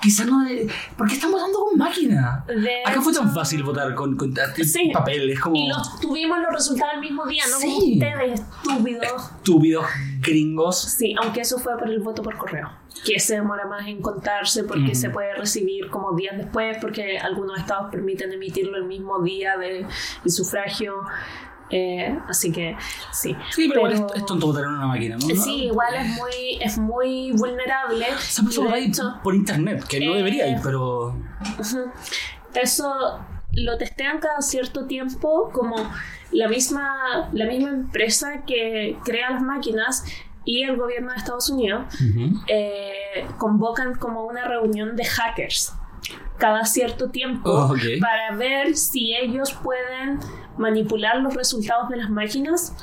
quizás no de. ¿Por qué están votando con máquina? De Acá fue tan fácil votar con, con Sí. papel, es como Y los, tuvimos los resultados el mismo día, no como Sí. ustedes, estúpidos. estúpidos gringos. Sí, aunque eso fue por el voto por correo, que se demora más en contarse porque Ujú. se puede recibir como días después, porque algunos estados permiten emitirlo el mismo día del sufragio. Eh, así que sí. Sí, pero, igual es, es tonto votar en una máquina, ¿no? Sí, igual es muy, es muy vulnerable. Se hecho, por internet, que no eh, debería ir, pero. Ujú. Eso lo testean cada cierto tiempo como la misma, la misma empresa que crea las máquinas y el gobierno de Estados Unidos eh, convocan como una reunión de hackers cada cierto tiempo Oh, para ver si ellos pueden manipular los resultados de las máquinas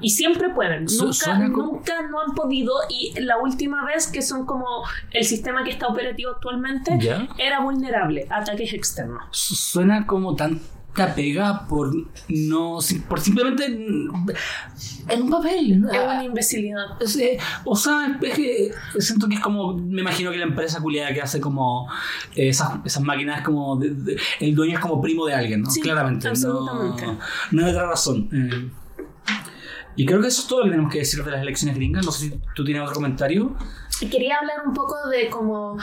y siempre pueden. Su- nunca, como- nunca no han podido y la última vez que son como el sistema que está operativo actualmente ¿Ya? era vulnerable a ataques externos. Su- Suena como tanta pega por no. por simplemente. En un papel. ¿no? Es una imbecilidad. Es, eh, o sea, es que siento que es como, me imagino que la empresa culiada que hace como eh, esas, esas máquinas como, de- de- el dueño es como primo de alguien, ¿no? Sí, Claramente. absolutamente. No, no hay otra razón. Eh, y creo que eso es todo lo que tenemos que decir de las elecciones gringas. No sé si tú tienes otro comentario. Quería hablar un poco de como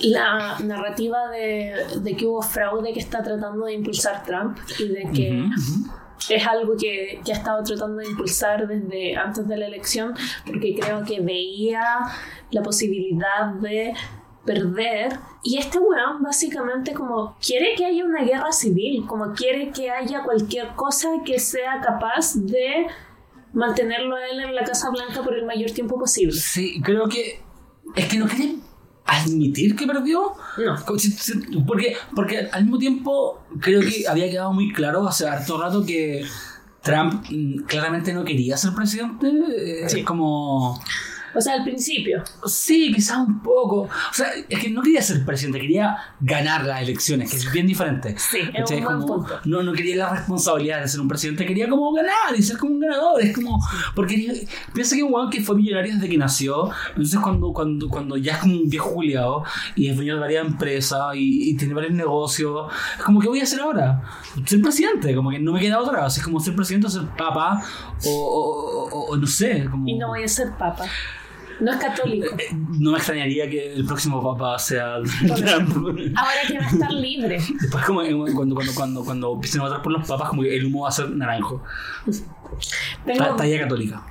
la narrativa de, de que hubo fraude que está tratando de impulsar Trump y de que Ujú, ujú. es algo que, que ha estado tratando de impulsar desde antes de la elección porque creo que veía la posibilidad de perder y este weón básicamente como quiere que haya una guerra civil como quiere que haya cualquier cosa que sea capaz de mantenerlo a él en la Casa Blanca por el mayor tiempo posible Sí, creo que es que no quieren admitir que perdió. no Porque, porque al mismo tiempo creo que había quedado muy claro hace harto rato que Trump mm, claramente no quería ser presidente. Sí. Es como... o sea al principio Sí, quizás un poco. O sea, es que no quería ser presidente, quería ganar las elecciones, que es bien diferente. Sí, es un buen Como- punto. No, no quería la responsabilidad de ser un presidente, quería como ganar y ser como un ganador. Es como. Porque piensa que un weón que fue millonario desde que nació, entonces cuando, cuando, cuando ya es como un viejo juliado y es dueño de varias empresas y, y tiene varios negocios, es como, ¿qué voy a hacer ahora? Ser presidente, como que no me queda otra. Así es como ser presidente o ser papa o, o- o- o no sé. Como... y no voy a ser papa no es católico Eh, No me extrañaría que el próximo papa sea Trump. ahora que va a estar libre Después como cuando, cuando, cuando, cuando empiecen a votar por los papas, como que el humo va a ser naranjo. tengo Ta- Talla católica.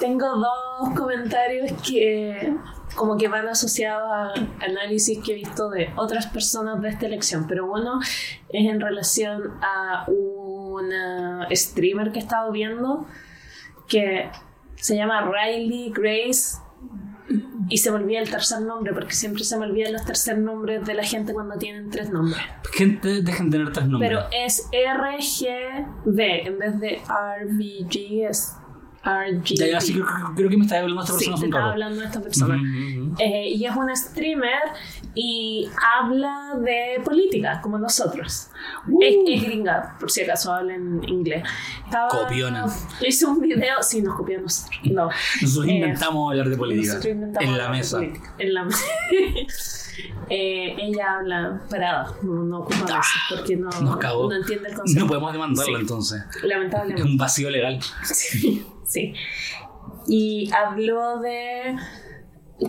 Tengo dos comentarios que como que van asociados a análisis que he visto de otras personas de esta elección, pero uno es en relación a una streamer que he estado viendo que se llama Riley Grace y se me olvida el tercer nombre porque siempre se me olvidan los tercer nombres de la gente cuando tienen tres nombres. Gente, dejen de tener tres nombres. Pero es RGB en vez de RVG es Ya, ya, sí, creo, creo que me estaba hablando de esta Sí, persona te hace un estaba rato. hablando de esta persona. Ujú, ujú. Eh, y es una streamer y habla de política, como nosotros. Es, es gringa, por si acaso habla en inglés. Estaba- Copiona. Hizo un video, sí, nos copió a nosotros. No. Nosotros Eh, inventamos hablar de política. En la mesa. En la mesa. Eh, ella habla parada, no, no ocupa Ah, veces porque no, no entiende el concepto. No podemos demandarlo Sí. entonces. Es Lamentablemente. un vacío legal. Sí, sí. Y habló de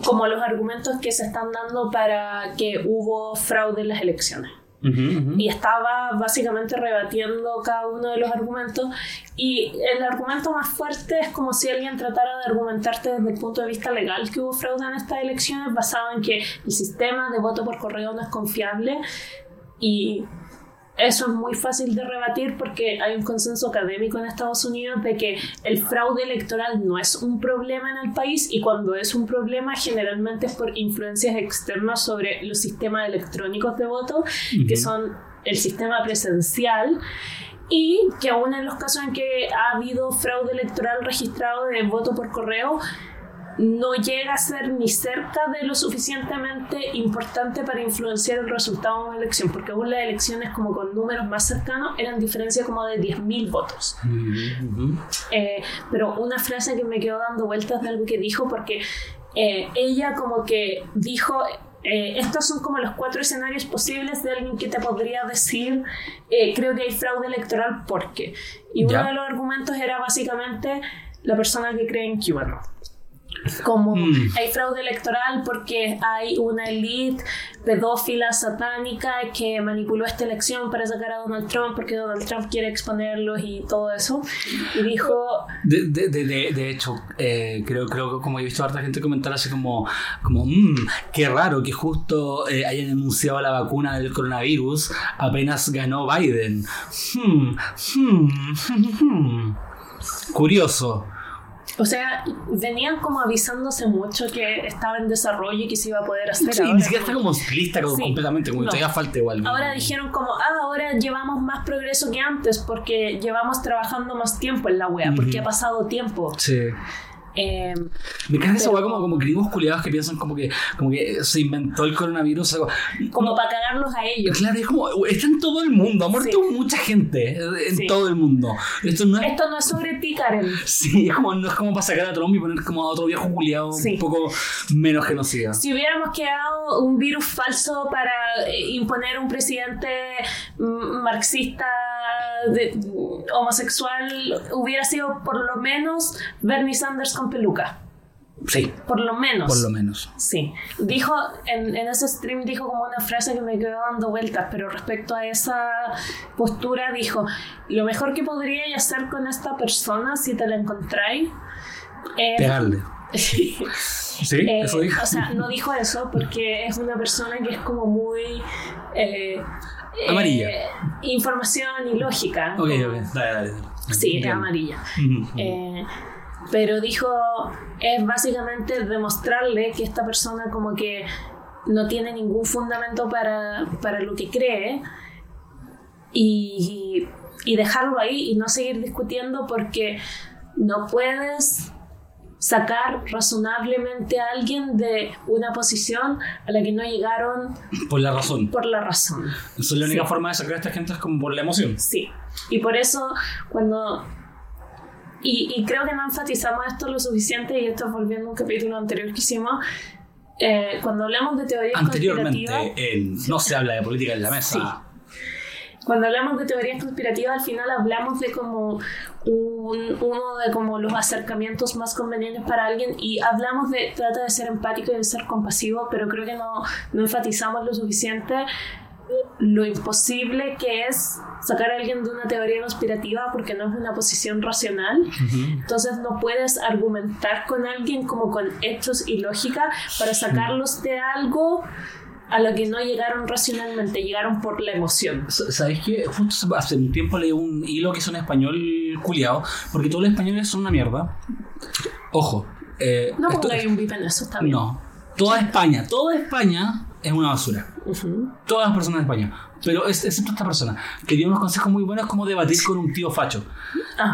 como los argumentos que se están dando para que hubo fraude en las elecciones. Ujú, ujú. Y estaba básicamente rebatiendo cada uno de los argumentos. Y el argumento más fuerte es como si alguien tratara de argumentarte desde el punto de vista legal que hubo fraude en estas elecciones, basado en que el sistema de voto por correo no es confiable y eso es muy fácil de rebatir porque hay un consenso académico en Estados Unidos de que el fraude electoral no es un problema en el país y cuando es un problema generalmente es por influencias externas sobre los sistemas electrónicos de voto, que son el sistema presencial y que aún en los casos en que ha habido fraude electoral registrado de voto por correo, no llega a ser ni cerca de lo suficientemente importante para influenciar el resultado de una elección, porque aún las elecciones como con números más cercanos eran diferencia como de 10.000 votos. Eh, pero una frase que me quedó dando vueltas de algo que dijo, porque eh, ella como que dijo... Eh, estos son como los cuatro escenarios posibles de alguien que te podría decir, creo que hay fraude electoral porque. Y uno de los argumentos era básicamente la persona que cree en QAnon como mm. hay fraude electoral porque hay una elite pedófila satánica que manipuló esta elección para sacar a Donald Trump porque Donald Trump quiere exponerlos y todo eso. Y dijo... De, de, de, de hecho, eh, creo, creo que como he visto a harta gente comentar así como, como mmm, qué raro que justo eh, hayan anunciado la vacuna del coronavirus apenas ganó Biden. Hmm, hmm, hmm, Curioso. O sea, venían como avisándose mucho que estaba en desarrollo y que se iba a poder hacer. Sí, ni siquiera está como lista completamente, como todavía falta igual. Ahora dijeron como, ah, ahora llevamos más progreso que antes porque llevamos trabajando más tiempo en la web, porque ha pasado tiempo. Sí. Eh, me cae esa como, como gringos culiados que piensan como que, como que se inventó el coronavirus. como para cagarlos a ellos. Claro, es como, está en todo el mundo, ha muerto mucha gente en todo el mundo. Esto no, es, Esto no es sobre ti, Karen. Sí, es como, no es como para sacar a Trump y poner como a otro viejo culiado un poco menos genocida. Si hubiéramos creado un virus falso para eh, imponer un presidente mm, marxista de, homosexual, hubiera sido por lo menos Bernie Sanders con peluca. Sí. Por lo menos. Por lo menos. Sí. Dijo, en, en, ese stream dijo como una frase que me quedó dando vueltas, pero respecto a esa postura dijo, lo mejor que podríais hacer con esta persona si te la encontráis es... Pegarle. sí, eso dijo. O sea, no dijo eso porque es una persona que es como muy... Eh, amarilla. Eh, información y lógica. Ok, ok, dale, dale. Sí, es amarilla. Eh, pero dijo, es básicamente demostrarle que esta persona como que no tiene ningún fundamento para, para lo que cree y, y dejarlo ahí y no seguir discutiendo porque no puedes sacar razonablemente a alguien de una posición a la que no llegaron por la razón. Por la razón. Eso es la única forma de sacar a esta gente es como por la emoción. Sí. Y por eso cuando y, creo que no enfatizamos esto lo suficiente y esto volviendo a un capítulo anterior que hicimos eh, cuando hablamos de teorías Anteriormente en No se habla de política en la mesa. Cuando hablamos de teorías conspirativas, al final hablamos de como uno de como los acercamientos más convenientes para alguien. Y hablamos de trata de ser empático y de ser compasivo, pero creo que no, no enfatizamos lo suficiente lo imposible que es sacar a alguien de una teoría conspirativa porque no es una posición racional. Entonces no puedes argumentar con alguien como con hechos y lógica para sacarlos de algo a lo que no llegaron racionalmente, llegaron por la emoción. ¿Sabes qué? Justo hace un tiempo leí un hilo que es un español culiado, porque todos los españoles son una mierda. Ojo. Eh, no porque hay un bip en eso, está bien. No. Toda España, toda España es una basura. Todas las personas de España. Pero es, excepto esta persona, que dio unos consejos muy buenos como debatir con un tío facho.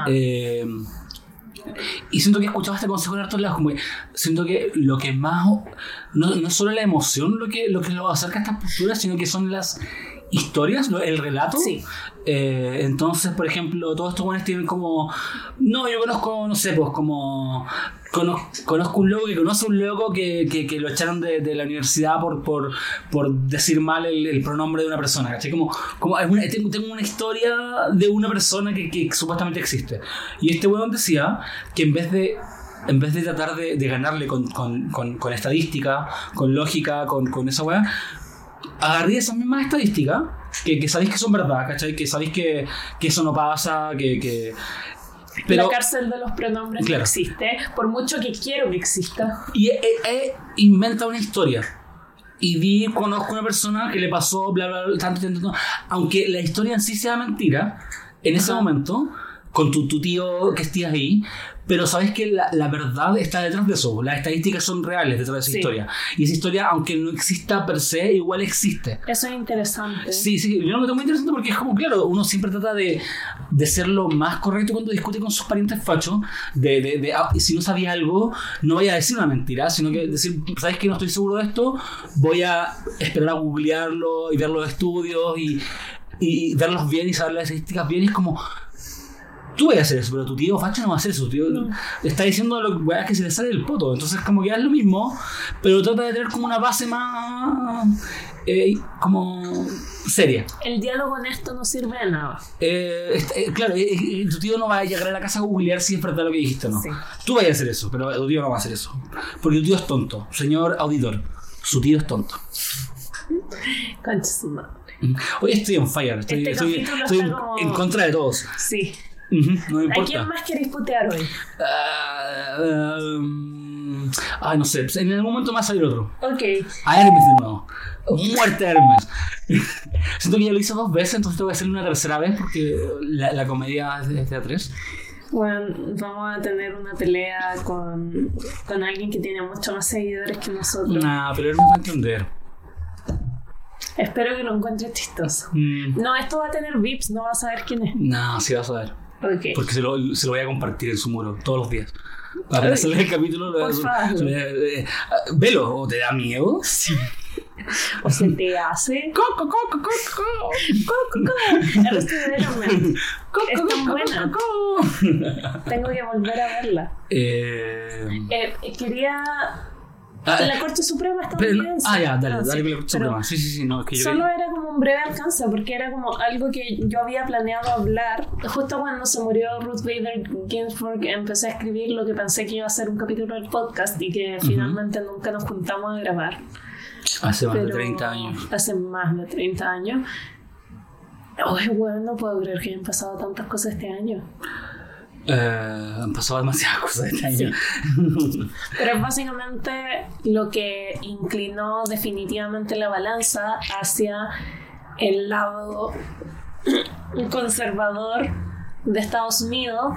Eh, y siento que he escuchado este consejo en hartos lados, como siento que lo que más, no, no solo la emoción lo que, lo que lo acerca a estas posturas, sino que son las historias, el relato. Sí. Eh, entonces, por ejemplo, todos estos buenos tienen como. No, yo conozco, no sé, pues como. Conozco, un loco que conoce un loco que, que, lo echaron de, de, la universidad por, por, por decir mal el, pronombre de una persona, ¿cachai? Como, como tengo, tengo, una historia de una persona que, que supuestamente existe. Y este weón decía que en vez de en vez de tratar de, de ganarle con, con, con, con, estadística, con lógica, con, con esa weá, agarré esas mismas estadísticas, que, que sabéis que son verdad, ¿cachai? Que sabéis que, que eso no pasa, que... que pero, la cárcel de los pronombres no existe, por mucho que quiero que exista. Y e, e, inventa una historia. y vi, conozco una persona que le pasó, bla, bla, bla, tanto, tanto, tanto. Aunque la historia en sí sea mentira, en ese Ajá. momento, con tu, tu tío que estés ahí, pero sabes que la, la verdad está detrás de eso. Las estadísticas son reales detrás de esa Sí. historia. Y esa historia, aunque no exista per se, igual existe. Eso es interesante. Sí, sí, yo lo encuentro muy interesante porque es como, claro, uno siempre trata de, de ser lo más correcto cuando discute con sus parientes fachos, de, de, de, ah, si no sabía algo, no vaya a decir una mentira, sino que decir, ¿sabes que no estoy seguro de esto? Voy a esperar a googlearlo y ver los estudios y, y verlos bien y saber las estadísticas bien, y es como... Tú vas a hacer eso, pero tu tío facho no va a hacer eso. Tu tío está diciendo lo que se le sale del poto. Entonces, como que es lo mismo, pero trata de tener como una base más. eh, como. seria. El diálogo en esto no sirve de nada. Eh, est- eh, claro, tu tío no va a llegar a la casa a googlear si es verdad lo que dijiste o no. Sí. Tú vas a hacer eso, pero tu tío no va a hacer eso. Porque tu tío es tonto. Señor auditor, su tío es tonto. Concha su madre. Hoy estoy en fire, estoy, Este estoy- en, como- en contra de todos. Sí. No ¿A quién más queréis putear hoy? Ah, um, ay, no sé, en algún momento más salir otro. Ok. A Hermes de nuevo. Muerte Hermes. Siento que ya lo hice dos veces, entonces tengo que hacerlo una tercera vez porque la, la comedia es de, es de a tres. Bueno, vamos a tener una pelea con, con alguien que tiene mucho más seguidores que nosotros. Nah, pero Hermes va a entender. Espero que lo encuentres chistoso. Mm, No, esto va a tener VIPs, no vas a saber quién es. no, sí vas a ver. Ok. Porque se lo, se lo voy a compartir en su muro todos los días. Para hacerle el capítulo. lo- Porfa, se lo voy a- eh, Velo, ¿o te da miedo? Sí. O se te hace. Coco, coco, coco, coco. El estudio de Iron Man. Es tan buena. coco. Tengo que volver a verla. Eh, Eh, quería. Ah, La Corte Suprema estadounidense. ah, ya, dale, Ah, dale con la Pero Suprema. Sí, sí, sí, no, es que yo Solo quería- era como un breve alcance porque era como algo que yo había planeado hablar. Justo cuando se murió Ruth Bader Ginsburg empecé a escribir lo que pensé que iba a ser un capítulo del podcast y que finalmente nunca nos juntamos a grabar. Hace más de Pero 30 años. Hace más de 30 años. Ay, bueno, no puedo creer que hayan pasado tantas cosas este año. Eh, han pasado demasiadas cosas este año. Pero es básicamente lo que inclinó definitivamente la balanza hacia el lado conservador de Estados Unidos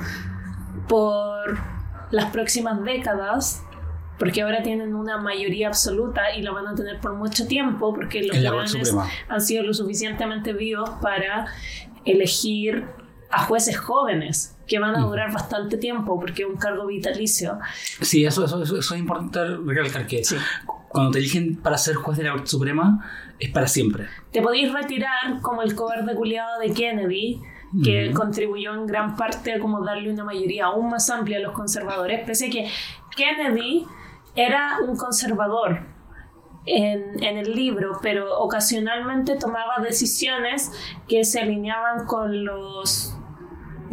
por las próximas décadas, porque ahora tienen una mayoría absoluta y la van a tener por mucho tiempo, porque los jóvenes han sido lo suficientemente vivos para elegir a jueces jóvenes que van a durar bastante tiempo porque es un cargo vitalicio. Sí, eso, eso, eso, eso es importante recalcar que Sí. cuando te eligen para ser juez de la Corte Suprema es para siempre. Te podéis retirar como el cobarde culiado de Kennedy, que contribuyó en gran parte a como darle una mayoría aún más amplia a los conservadores, pese a que Kennedy era un conservador en, en el libro, pero ocasionalmente tomaba decisiones que se alineaban con los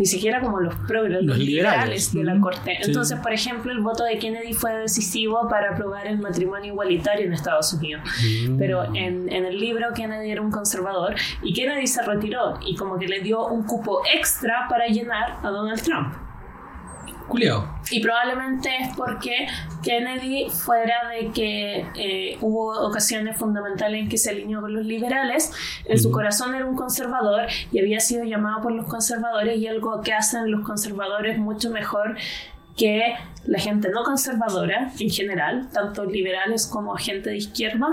ni siquiera como los progres, los, liberales, liberales. de la corte. Sí. Entonces, por ejemplo, el voto de Kennedy fue decisivo para aprobar el matrimonio igualitario en Estados Unidos. Pero en, en el libro Kennedy era un conservador y Kennedy se retiró y como que le dio un cupo extra para llenar a Donald Trump. Y probablemente es porque Kennedy, fuera de que eh, hubo ocasiones fundamentales en que se alineó con los liberales, en su corazón era un conservador y había sido llamado por los conservadores y algo que hacen los conservadores mucho mejor que la gente no conservadora en general, tanto liberales como gente de izquierda,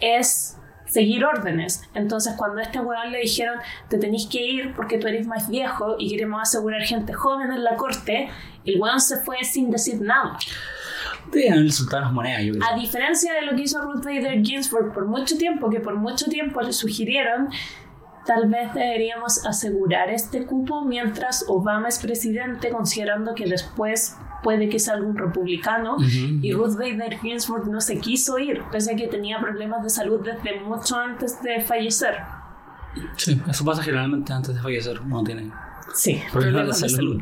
es seguir órdenes. Entonces, cuando a este weón le dijeron, te tenéis que ir porque tú eres más viejo y queremos asegurar gente joven en la corte, el weón se fue sin decir nada. Deben haber soltado las monedas, yo creo. A diferencia de lo que hizo Ruth Bader Ginsburg por mucho tiempo, que por mucho tiempo le sugirieron, tal vez deberíamos asegurar este cupo mientras Obama es presidente, considerando que después puede que salga un republicano. Y Ruth Bader Ginsburg no se quiso ir, pese a que tenía problemas de salud desde mucho antes de fallecer. Sí, eso pasa generalmente antes de fallecer. Uno tiene Sí, problemas de salud.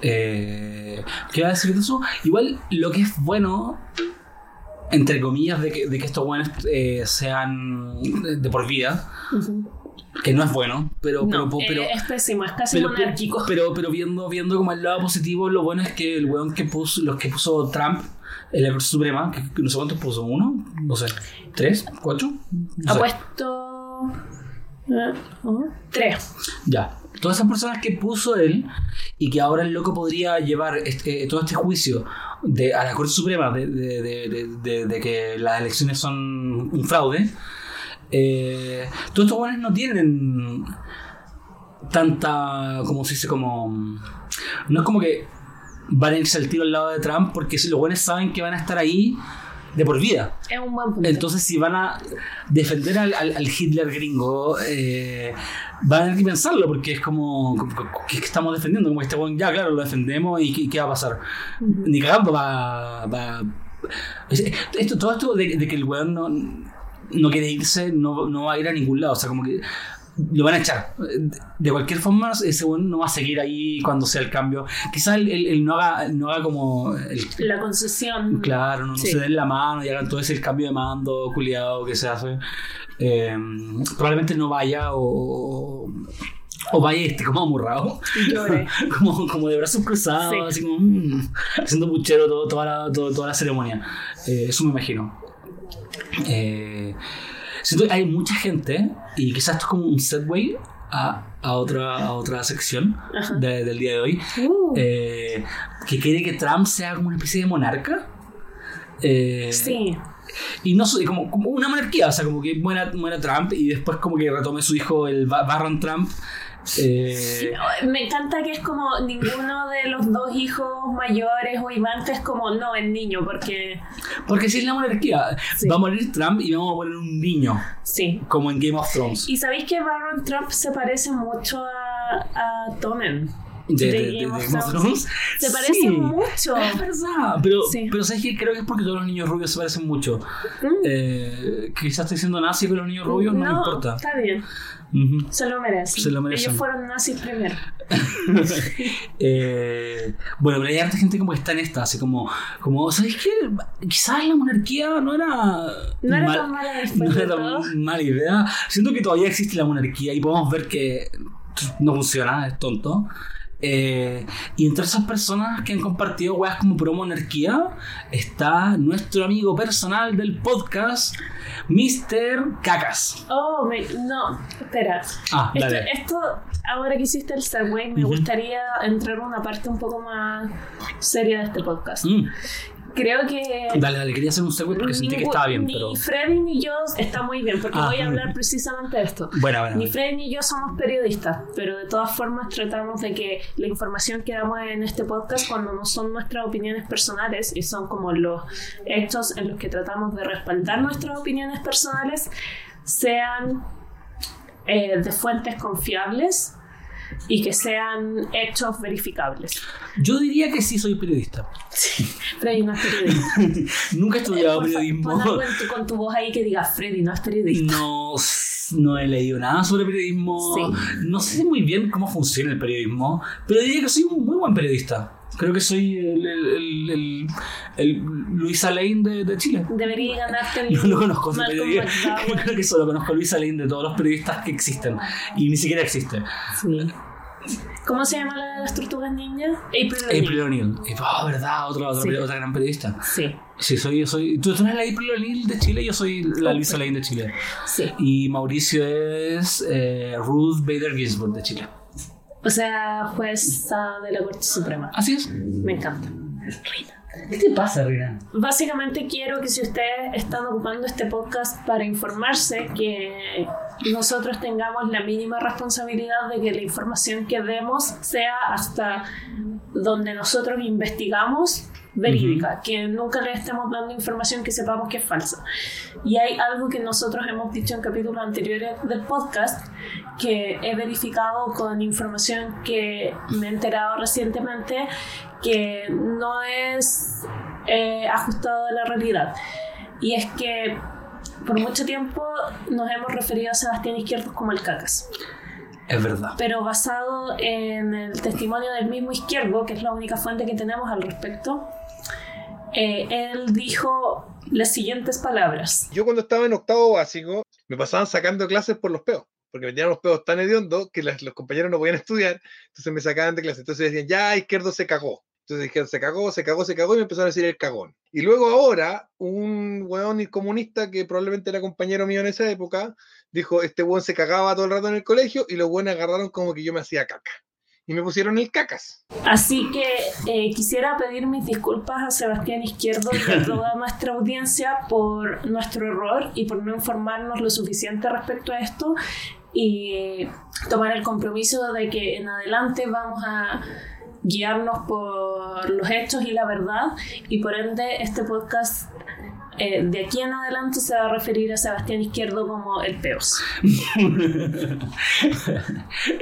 Eh, ¿Qué iba a decir de eso? Igual lo que es bueno, entre comillas, de que, de que estos buenos sean de por vida. Que no es bueno, pero, No, pero, pero, eh, es pésimo, es casi pero, monárquico. pero, pero viendo, viendo como el lado positivo, lo bueno es que el weón que puso, los que puso Trump en la Corte Suprema, que, que no sé cuántos puso, uno, no sé, tres, cuatro, no ha sé. puesto. eh, tres. Ya. Todas esas personas que puso él y que ahora el loco podría llevar este- todo este juicio de, a la Corte Suprema de, de- de- de- de- de que las elecciones son un fraude, eh, todos estos jóvenes no tienen tanta, como se dice, como... No es como que van a irse al tiro al lado de Trump porque si los buenos saben que van a estar ahí de por vida. Es un buen punto. Entonces, si van a defender al, al- al Hitler gringo, eh, van a tener que pensarlo, porque es como, ¿qué estamos defendiendo? Como este weón, ya, claro, lo defendemos y ¿qué, qué va a pasar? Ni cagando va, va- es- Esto, todo esto de, de que el weón no, no quiere irse, no, no va a ir a ningún lado, o sea, como que lo van a echar. De cualquier forma, ese weón no va a seguir ahí cuando sea el cambio. Quizás él, él- él no, haga, no haga como el, La concesión. Claro, no, no Sí. se den la mano y hagan todo ese cambio de mando culiado que se hace. Eh, probablemente no vaya o, o vaya este como amurrado, como, como de brazos cruzados, Sí. así como mm, haciendo puchero todo, toda, la, todo- toda la ceremonia. Eh, eso me imagino. Eh, siento que hay mucha gente, y quizás esto es como un segue a, a, otra, a otra sección de- del día de hoy, Uh, eh, que quiere que Trump sea como una especie de monarca. Eh, sí. Y no soy como, como una monarquía, o sea, como que muera, muera Trump y después como que retome su hijo, el Ba- Barron Trump. Eh, Me encanta que es como ninguno de los dos hijos mayores o Iván es como no, el niño, porque porque si es la monarquía, Sí. va a morir Trump y vamos a poner un niño, sí. como en Game of Thrones. Y sabéis que Baron Trump se parece mucho a, a Tommen. De, de de- Game of Thrones. Se parece Sí. mucho. Es verdad, pero, Sí. pero ¿sabes qué? Creo que es porque todos los niños rubios se parecen mucho. Mm. Eh, quizás estoy siendo nazi con los niños rubios, no, me importa. Está bien, Ujú. se lo merecen. Se lo merecen. Ellos fueron nazis primero. Eh, bueno, pero hay harta gente como que está en esta, así como, como ¿sabes qué? Quizás la monarquía no era, No era mal- tan mala después no de era todo. tan mala idea. Siento que todavía existe la monarquía y podemos ver que no funciona, es tonto. Eh, y entre esas personas que han compartido weas como pro monarquía está nuestro amigo personal del podcast, Mr. Cacas. Oh, me- no, espera. Ah, Esto, dale. esto, ahora que hiciste el segue, me gustaría entrar a una parte un poco más seria de este podcast. Mm, Creo que dale, dale, quería hacer un segue porque sentí que estaba bien, ni pero. Freddy ni yo está muy bien, porque Ah, voy a hablar precisamente de esto. Bueno, bueno. Ni Freddy ni yo somos periodistas, pero de todas formas tratamos de que la información que damos en este podcast, cuando no son nuestras opiniones personales y son como los hechos en los que tratamos de respaldar nuestras opiniones personales, sean eh, de fuentes confiables y que sean hechos verificables. Yo diría que sí soy periodista. Freddy no es periodista. Nunca he estudiado periodismo. pon algo en tu- con tu voz ahí que diga Freddy no es periodista. No, no he leído nada sobre periodismo. Sí. No sé muy bien cómo funciona el periodismo, pero diría que soy un muy buen periodista. Creo que soy el, el, el, el- Luis Alain de, de Chile. Debería ganarte el No lo conozco, creo que solo conozco a Luis Alain de todos los periodistas que existen. Y ni siquiera existe. Sí. ¿Cómo se llama la de las tortugas ninjas? April O'Neil. April. Y, Oh, ¿verdad? Otra, otra, Sí. otra gran periodista. Sí, Sí, soy, soy. ¿Tú, tú eres la April O'Neil de Chile, yo soy la Luis Alain de Chile. sí. Y Mauricio es eh, Ruth Bader Ginsburg de Chile. O sea, jueza de la Corte Suprema. Así es. Me encanta. ¿Qué te pasa, Rina? Básicamente quiero que si ustedes están ocupando este podcast para informarse, que nosotros tengamos la mínima responsabilidad de que la información que demos sea hasta donde nosotros investigamos verídica, que nunca le estemos dando información que sepamos que es falsa. Y hay algo que nosotros hemos dicho en capítulos anteriores del podcast, que he verificado con información que me he enterado recientemente, que no es eh, ajustado a la realidad. Y es que por mucho tiempo nos hemos referido a Sebastián Izquierdo como el cacas, Es verdad. pero basado en el testimonio del mismo Izquierdo, que es la única fuente que tenemos al respecto, eh, él dijo las siguientes palabras. Yo cuando estaba en octavo básico, me pasaban sacando clases por los peos. porque me tiraron los pedos tan hediondos que las- los compañeros no podían estudiar, entonces me sacaban de clase. Entonces decían, ya, Izquierdo se cagó. Entonces dijeron, se cagó, se cagó, se cagó, y me empezaron a decir el cagón. Y luego ahora, un weón comunista que probablemente era compañero mío en esa época, dijo, este weón se cagaba todo el rato en el colegio, y los buenos agarraron como que yo me hacía caca. Y me pusieron el cacas. Así que eh, quisiera pedir mis disculpas a Sebastián Izquierdo y a toda nuestra audiencia por nuestro error y por no informarnos lo suficiente respecto a esto y tomar el compromiso de que en adelante vamos a guiarnos por los hechos y la verdad y por ende este podcast eh, de aquí en adelante se va a referir a Sebastián Izquierdo como el peos.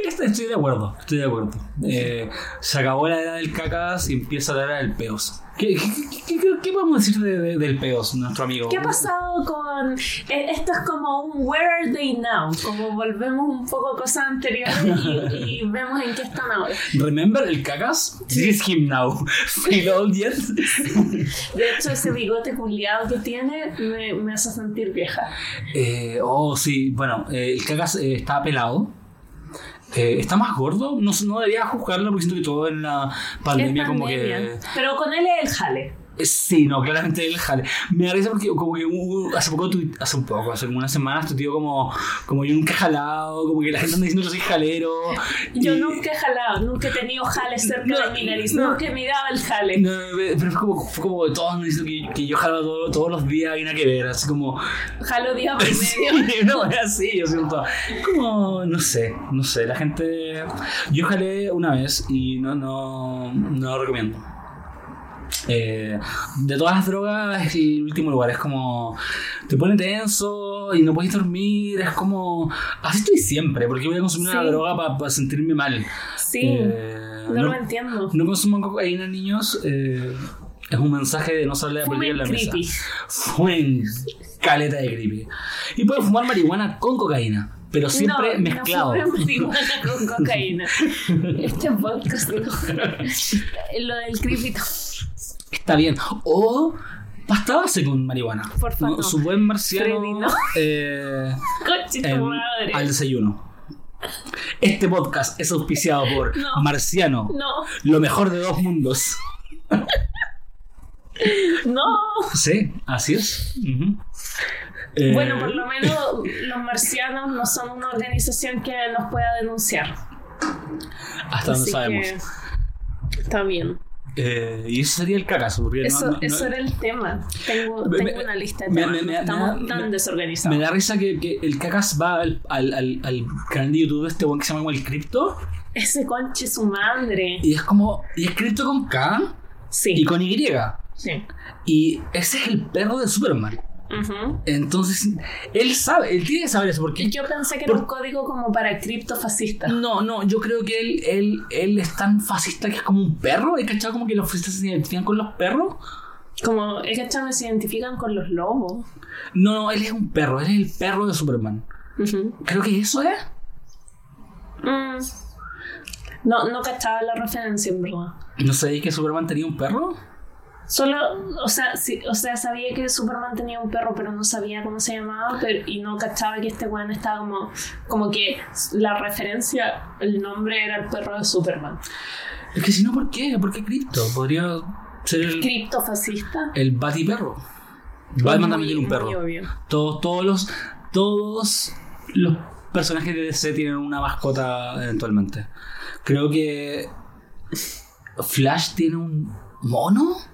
Este- Estoy de acuerdo, estoy de acuerdo. Eh, se acabó la era del cacas y empieza la era del peos. ¿Qué, qué, qué- qué- qué podemos decir de- de- del peos, nuestro amigo? ¿Qué ha pasado con.? eh, Esto es como un Where are they now? Como volvemos un poco a cosas anteriores y, y vemos en qué están ahora. Remember el cacas? This is him now. Feel old yet? De hecho, ese bigote culiado que tiene me, me hace sentir vieja. Eh, oh, sí, bueno, eh, el cacas eh, está pelado. Eh, está más gordo. No, no debería juzgarlo porque siento que todo en la pandemia, Es como pandemia. que. Pero con él es el jale. Sí, no, claramente el jale. Me da risa porque como que uh, hace poco, tu- hace un poco, hace como unas semanas, tu tío como, como yo nunca he jalado, como que la gente anda diciendo que soy jalero. Yo y- nunca he jalado, nunca he tenido jale cerca No, de mi nariz, no. nunca he mirado el jale. No, pero fue como, fue como todos me dicen que, que yo jalaba todo- todos los días y nada que ver, así como... Jalo día por medio. no, es así, yo siento. Como, no sé, no sé, la gente. Yo jalé una vez y no, no, no lo recomiendo. Eh, de todas las drogas es el último lugar, es como te pone tenso y no puedes dormir, es como así estoy siempre, porque voy a consumir una droga para sentirme mal. Sí, Eh, no, lo entiendo. no consuman cocaína, niños. eh, es un mensaje de no salir a Fumen en la mesa. creepy. Fumen caleta de creepy. Y pueden fumar marihuana con cocaína, pero siempre no, mezclado. No marihuana con cocaína. Este podcast no. Lo del creepy. Está bien. O pasta base con marihuana. Por favor. No, Su buen marciano Freddy, no. eh, en- madre. al desayuno. Este podcast es auspiciado por No. Marciano, No, lo mejor de dos mundos. no. Sí, así es. Eh, Bueno, por lo menos los marcianos no son una organización que nos pueda denunciar. hasta donde sabemos. está bien. Eh, y eso sería el. Porque no- Eso, no- no- eso era el tema. Tengo, Me- tengo una lista de me- temas. estamos tan desorganizados. Me da risa que, que el cacas va al, al, al, al canal de YouTube de este one que se llama el Crypto. Ese conche su madre. Y es como. Y es Crypto con K Sí. y con Y. sí. Y ese es el perro de Superman. Entonces, él sabe, él tiene que saber eso porque. Yo pensé que era un código como para criptofascistas. No, no, yo creo que él, él, él es tan fascista que es como un perro. ¿He cachado como que los fascistas se identifican con los perros? Como, es que chavos se identifican con los lobos. No, no, él es un perro, él es el perro de Superman. Creo que eso es. Mm. No, no cachaba la referencia, en verdad. ¿No sabéis que Superman tenía un perro? Solo, o sea, sí, o sea, sabía que Superman tenía un perro, pero no sabía cómo se llamaba, pero, y no cachaba que este weón estaba como, como que la referencia, el nombre era el perro de Superman. Es que si no, ¿por qué? ¿Por qué Crypto? Podría ser el, Criptofascista. el Batiperro. Batman también tiene un perro. obvio. Todos, todos los. Todos los personajes de DC tienen una mascota eventualmente. Creo que. Flash tiene un mono.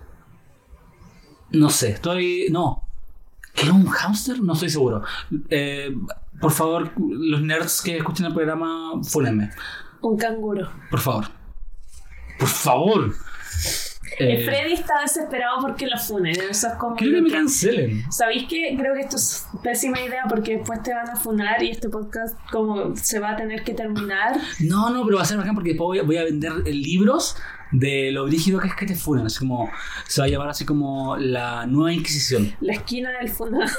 No sé, estoy. No. ¿Qué un hámster? No estoy seguro. Eh, por favor, los nerds que escuchen el programa, fúnenme. Un canguro. Por favor. Por favor. El Eh, Freddy está desesperado porque lo funen. Eso es como. Quiero que me que- cancelen. ¿Sabéis qué? Creo que esto es pésima idea porque después te van a funar y este podcast como se va a tener que terminar. No, no, pero va a ser bacán porque después voy a, voy a vender libros de lo brígido que es que te funan. Así como, se va a llamar así como la nueva Inquisición. La esquina del funado.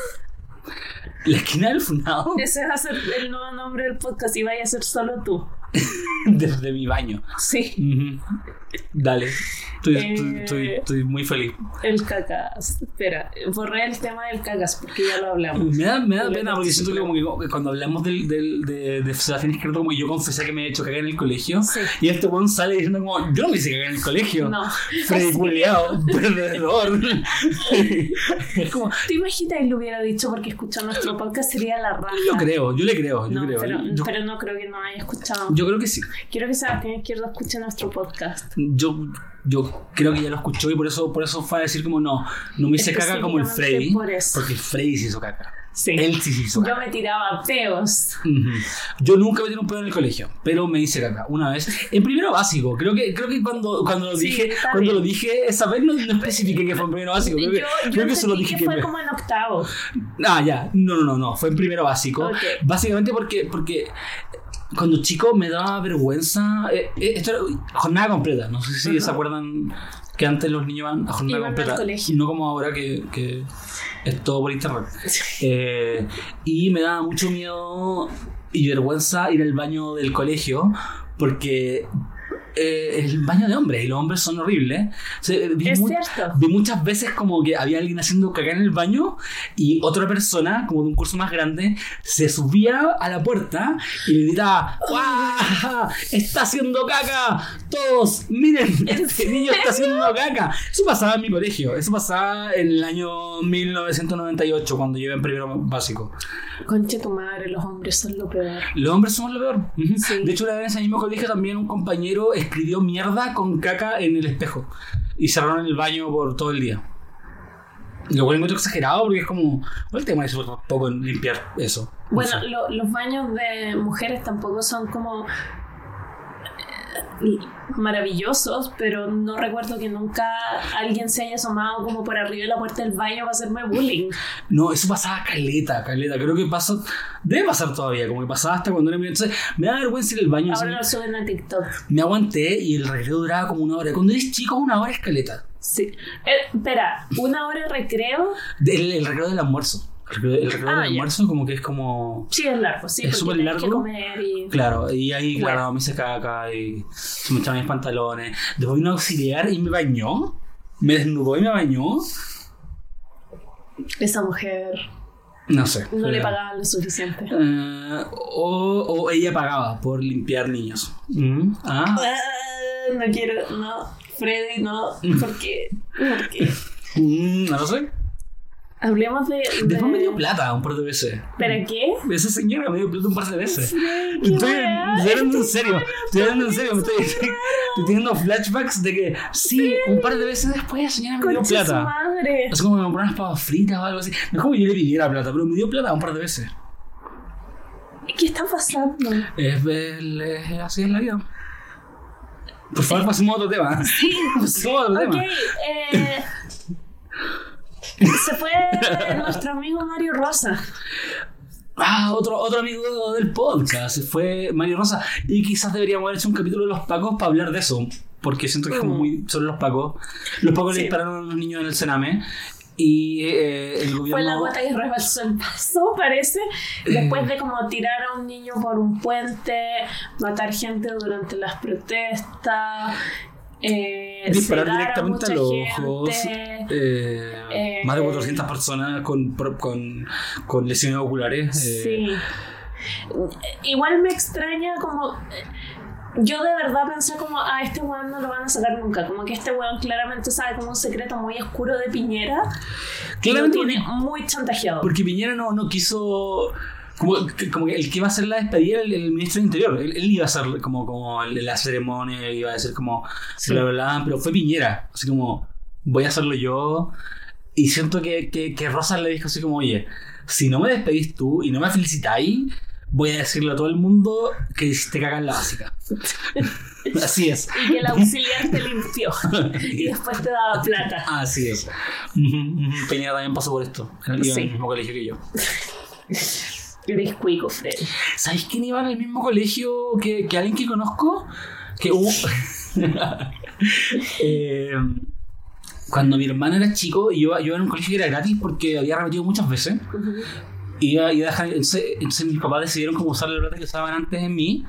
La esquina del funado. Ese va a ser el nuevo nombre del podcast y vaya a ser solo tú. desde mi baño. Sí. Dale. Estoy, Eh, estoy- estoy- estoy muy feliz. El cacas. Espera, borré el tema del cacas porque ya lo hablamos. Me da, me da pena porque siento que, como que cuando hablamos del, del, de, de Sebastián Izquierdo, como yo confesé que me he hecho cagar en el colegio. Sí. Y este weón sale diciendo como, yo no me hice cagar en el colegio. No. Freddy culiao, perdedor. es como, ¿Te imaginas que lo hubiera dicho porque escuchó nuestro podcast? Sería la raja. yo creo, yo le creo, yo No, creo. pero, yo, pero no creo que no haya escuchado. yo creo que sí. Quiero que Sebastián Izquierdo escuche nuestro podcast. Yo, yo creo que ya lo escuchó y por eso, por eso fue a decir como no, no me hice caca como el Freddy. por. Porque el Freddy se hizo caca. Sí. Él sí se hizo Yo caca. me tiraba peos. Ujú. Yo nunca me tiré un pedo en el colegio, pero me hice caca una vez. En primero básico, creo que, creo que cuando, cuando lo Sí, dije, cuando bien. lo dije, esa vez no, no especifiqué que fue en primero básico. Creo que, yo yo creo que solo dije que que. fue como en octavo. Ah, ya. No, no, no, no. Fue en primero básico. Ok. Básicamente porque, porque cuando chico me daba vergüenza. eh, eh, esto era jornada completa. No sé si Ajá. se acuerdan que antes los niños iban a jornada Iban al completa. colegio. No como ahora que, que es todo por internet. Eh, y me daba mucho miedo y vergüenza ir al baño del colegio porque eh, el baño de hombres y los hombres son horribles. O sea, vi Es mu- cierto. Vi muchas veces como que había alguien haciendo caca en el baño y otra persona, como de un curso más grande, se subía a la puerta y le gritaba ¡Guau! ¡Está haciendo caca! ¡Todos! ¡Miren! Este niño está haciendo caca. Eso pasaba en mi colegio. Eso pasaba en el año 1998 cuando yo iba en primero básico. Conche tu madre, los hombres son lo peor. Los hombres somos lo peor. Sí. De hecho, una vez en ese mismo colegio también un compañero escribió mierda con caca en el espejo. Y cerraron el baño por todo el día. Lo cual encuentro exagerado porque es como. ¿Cuál tema es poco en limpiar eso? No Bueno, sé. lo- los baños de mujeres tampoco son como maravillosos, pero no recuerdo que nunca alguien se haya asomado como por arriba de la puerta del baño para hacerme bullying. No, eso pasaba caleta, caleta. Creo que pasa. Debe pasar todavía, como que pasaba hasta cuando era. Entonces, me da vergüenza ir al baño. Ahora lo suben a TikTok. Me aguanté y el recreo duraba como una hora. Cuando eres chico, una hora es caleta. Sí. Eh, espera, una hora de recreo. El, el recreo del almuerzo. El recreo, Ah, del almuerzo, como que es como. Sí, es largo, sí. Es súper tienes que largo. comer y... Claro, y ahí, Bueno. claro, me hice caca y se me echaban mis pantalones. Después vino a auxiliar y me bañó. Me desnudó y me bañó. Esa mujer No sé. no le pagaban lo suficiente. Eh, o, o ella pagaba por limpiar niños. Mm, ah. Ah, no quiero, no. Freddy, no. ¿Por qué? ¿Por qué? Mm, no lo sé. Hablemos de. de... Después me dio plata un par de veces. ¿Pero qué? Esa señora me dio plata un par de veces. ¿Qué Estoy, estoy hablando en serio. Estoy hablando en serio. Me estoy, estoy, teniendo flashbacks de que sí, un par de veces después la señora me dio Concha plata. madre. Es como que me compró unas papas fritas o algo así. No es como yo le pidiera plata, pero me dio plata un par de veces. ¿Qué está pasando? Es, el- es- así es la vida. Por favor, pasemos a otro tema. Sí. Pasemos a otro Ok, tema. eh. Se fue nuestro amigo Mario Rosa. Ah, otro, otro amigo del podcast fue Mario Rosa. Y quizás deberíamos haber hecho un capítulo de los Pacos para hablar de eso. Porque siento que es como Mm. muy sobre los Pacos. Los Pacos Sí. le dispararon a unos niños en el Sename. Y eh, el gobierno. Fue la gota que rebalsó el vaso, parece. Después de como tirar a un niño por un puente, matar gente durante las protestas, eh, disparar directamente a los gente. ojos. eh, eh, más de 400 personas con, con, con lesiones oculares. eh, Sí. Igual me extraña como... Yo de verdad pensé como, a este weón no lo van a sacar nunca. Como que este weón claramente sabe como un secreto muy oscuro de Piñera. Lo Claramente tiene muy chantajeado. Porque Piñera no, no quiso. Como como el que iba a hacer la despedida era el, el ministro del Interior. Él, él iba a hacer como, como el- la ceremonia, iba a decir como. Sí. Bla, bla, bla, pero fue Piñera. Así como, voy a hacerlo yo. Y siento que, que, que Rosa le dijo así como, oye, si no me despedís tú y no me felicitáis, voy a decirle a todo el mundo que hiciste cagar en la básica. así es. Y que el auxiliar te limpió. y después te daba plata. Así es. Piñera también pasó por esto. En Sí. el mismo colegio que yo. Eres cuico, Freddy. ¿Sabéis quién iba el mismo colegio que, que alguien que conozco? Que hubo. Eh, cuando mi hermano era chico, yo, yo iba en un colegio que era gratis porque había repetido muchas veces. Y iba, iba a dejar, entonces, entonces mis papás decidieron como usar la plata que usaban antes en mí.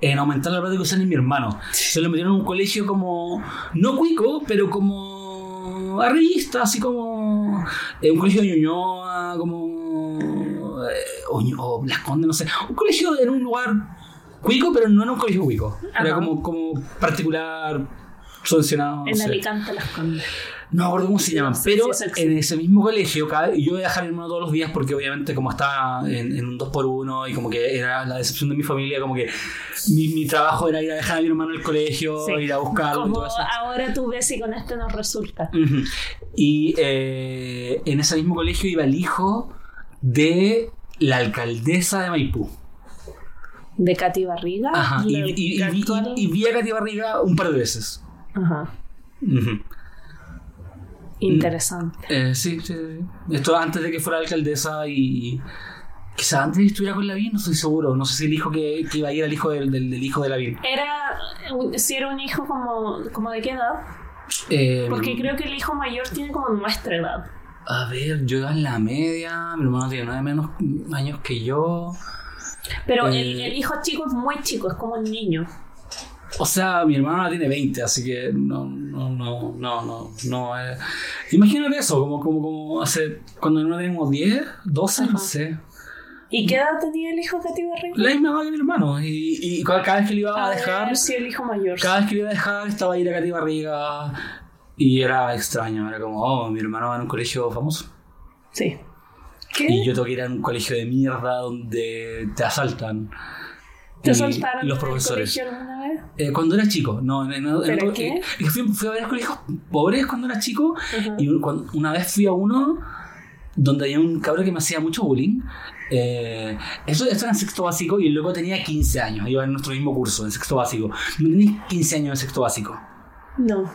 en aumentar la plata que usan en mi hermano. Se lo metieron en un colegio como, no cuico, pero como arribista, así como eh, un colegio de Ñuñoa, como... eh, o, o Las Condes, no sé. Un colegio en un lugar cuico, pero no en un colegio cuico. Era como, como particular, subvencionado. no En sé. Alicante las Condes. No me acuerdo cómo se llaman, pero sí, en ese mismo colegio, cada- yo iba a dejar a mi hermano todos los días porque obviamente como estaba en, en un 2x1 y como que era la decepción de mi familia, como que mi, mi trabajo era ir a dejar a mi hermano al colegio, ir a buscarlo y Como todo eso. ahora tú ves y con este nos resulta. Ujú. Y eh, en ese mismo colegio iba el hijo de la alcaldesa de Maipú. De Katy Barriga. Ajá. Y, vi a Katy Barriga un par de veces. Ajá. Interesante. Eh, sí, sí, sí. Esto antes de que fuera alcaldesa y. Quizás antes estuviera con Lavín, no estoy seguro. No sé si el hijo que, que iba a ir era el hijo del, del, del hijo de Lavín. Era, si era un hijo como, como de qué edad, Eh, porque creo que el hijo mayor tiene como nuestra edad. A ver, yo iba en la media, mi hermano tiene nueve menos años que yo. Pero Eh. el, el hijo chico es muy chico, es como un niño. O sea, mi hermano ahora tiene 20, así que no, no, no, no, no. no eh. Imagínate eso, como, como, como hace. Cuando mi hermano tenía como 10, 12, no Ajá. sé. ¿Y qué edad tenía el hijo de Katy Barriga? La misma edad que mi hermano. Y, y cada cada vez que le iba a A dejar. ver si el hijo mayor. Cada vez que le iba a dejar estaba ahí la Katy Barriga y era extraño, era como, oh, mi hermano va en un colegio famoso Sí. ¿Qué? y yo tengo que ir a un colegio de mierda donde te asaltan. ¿Te Y soltaron los en el profesores. colegio alguna vez? Eh, cuando era chico, no, en, en- ¿Pero otro- qué? eh, fui, fui a varios colegios pobres cuando era chico y cuando- una vez fui a uno donde había un cabrón que me hacía mucho bullying. Eh, eso, esto era en sexto básico y loco tenía 15 años, iba en nuestro mismo curso, en sexto básico. Tenía 15 años en sexto básico. No.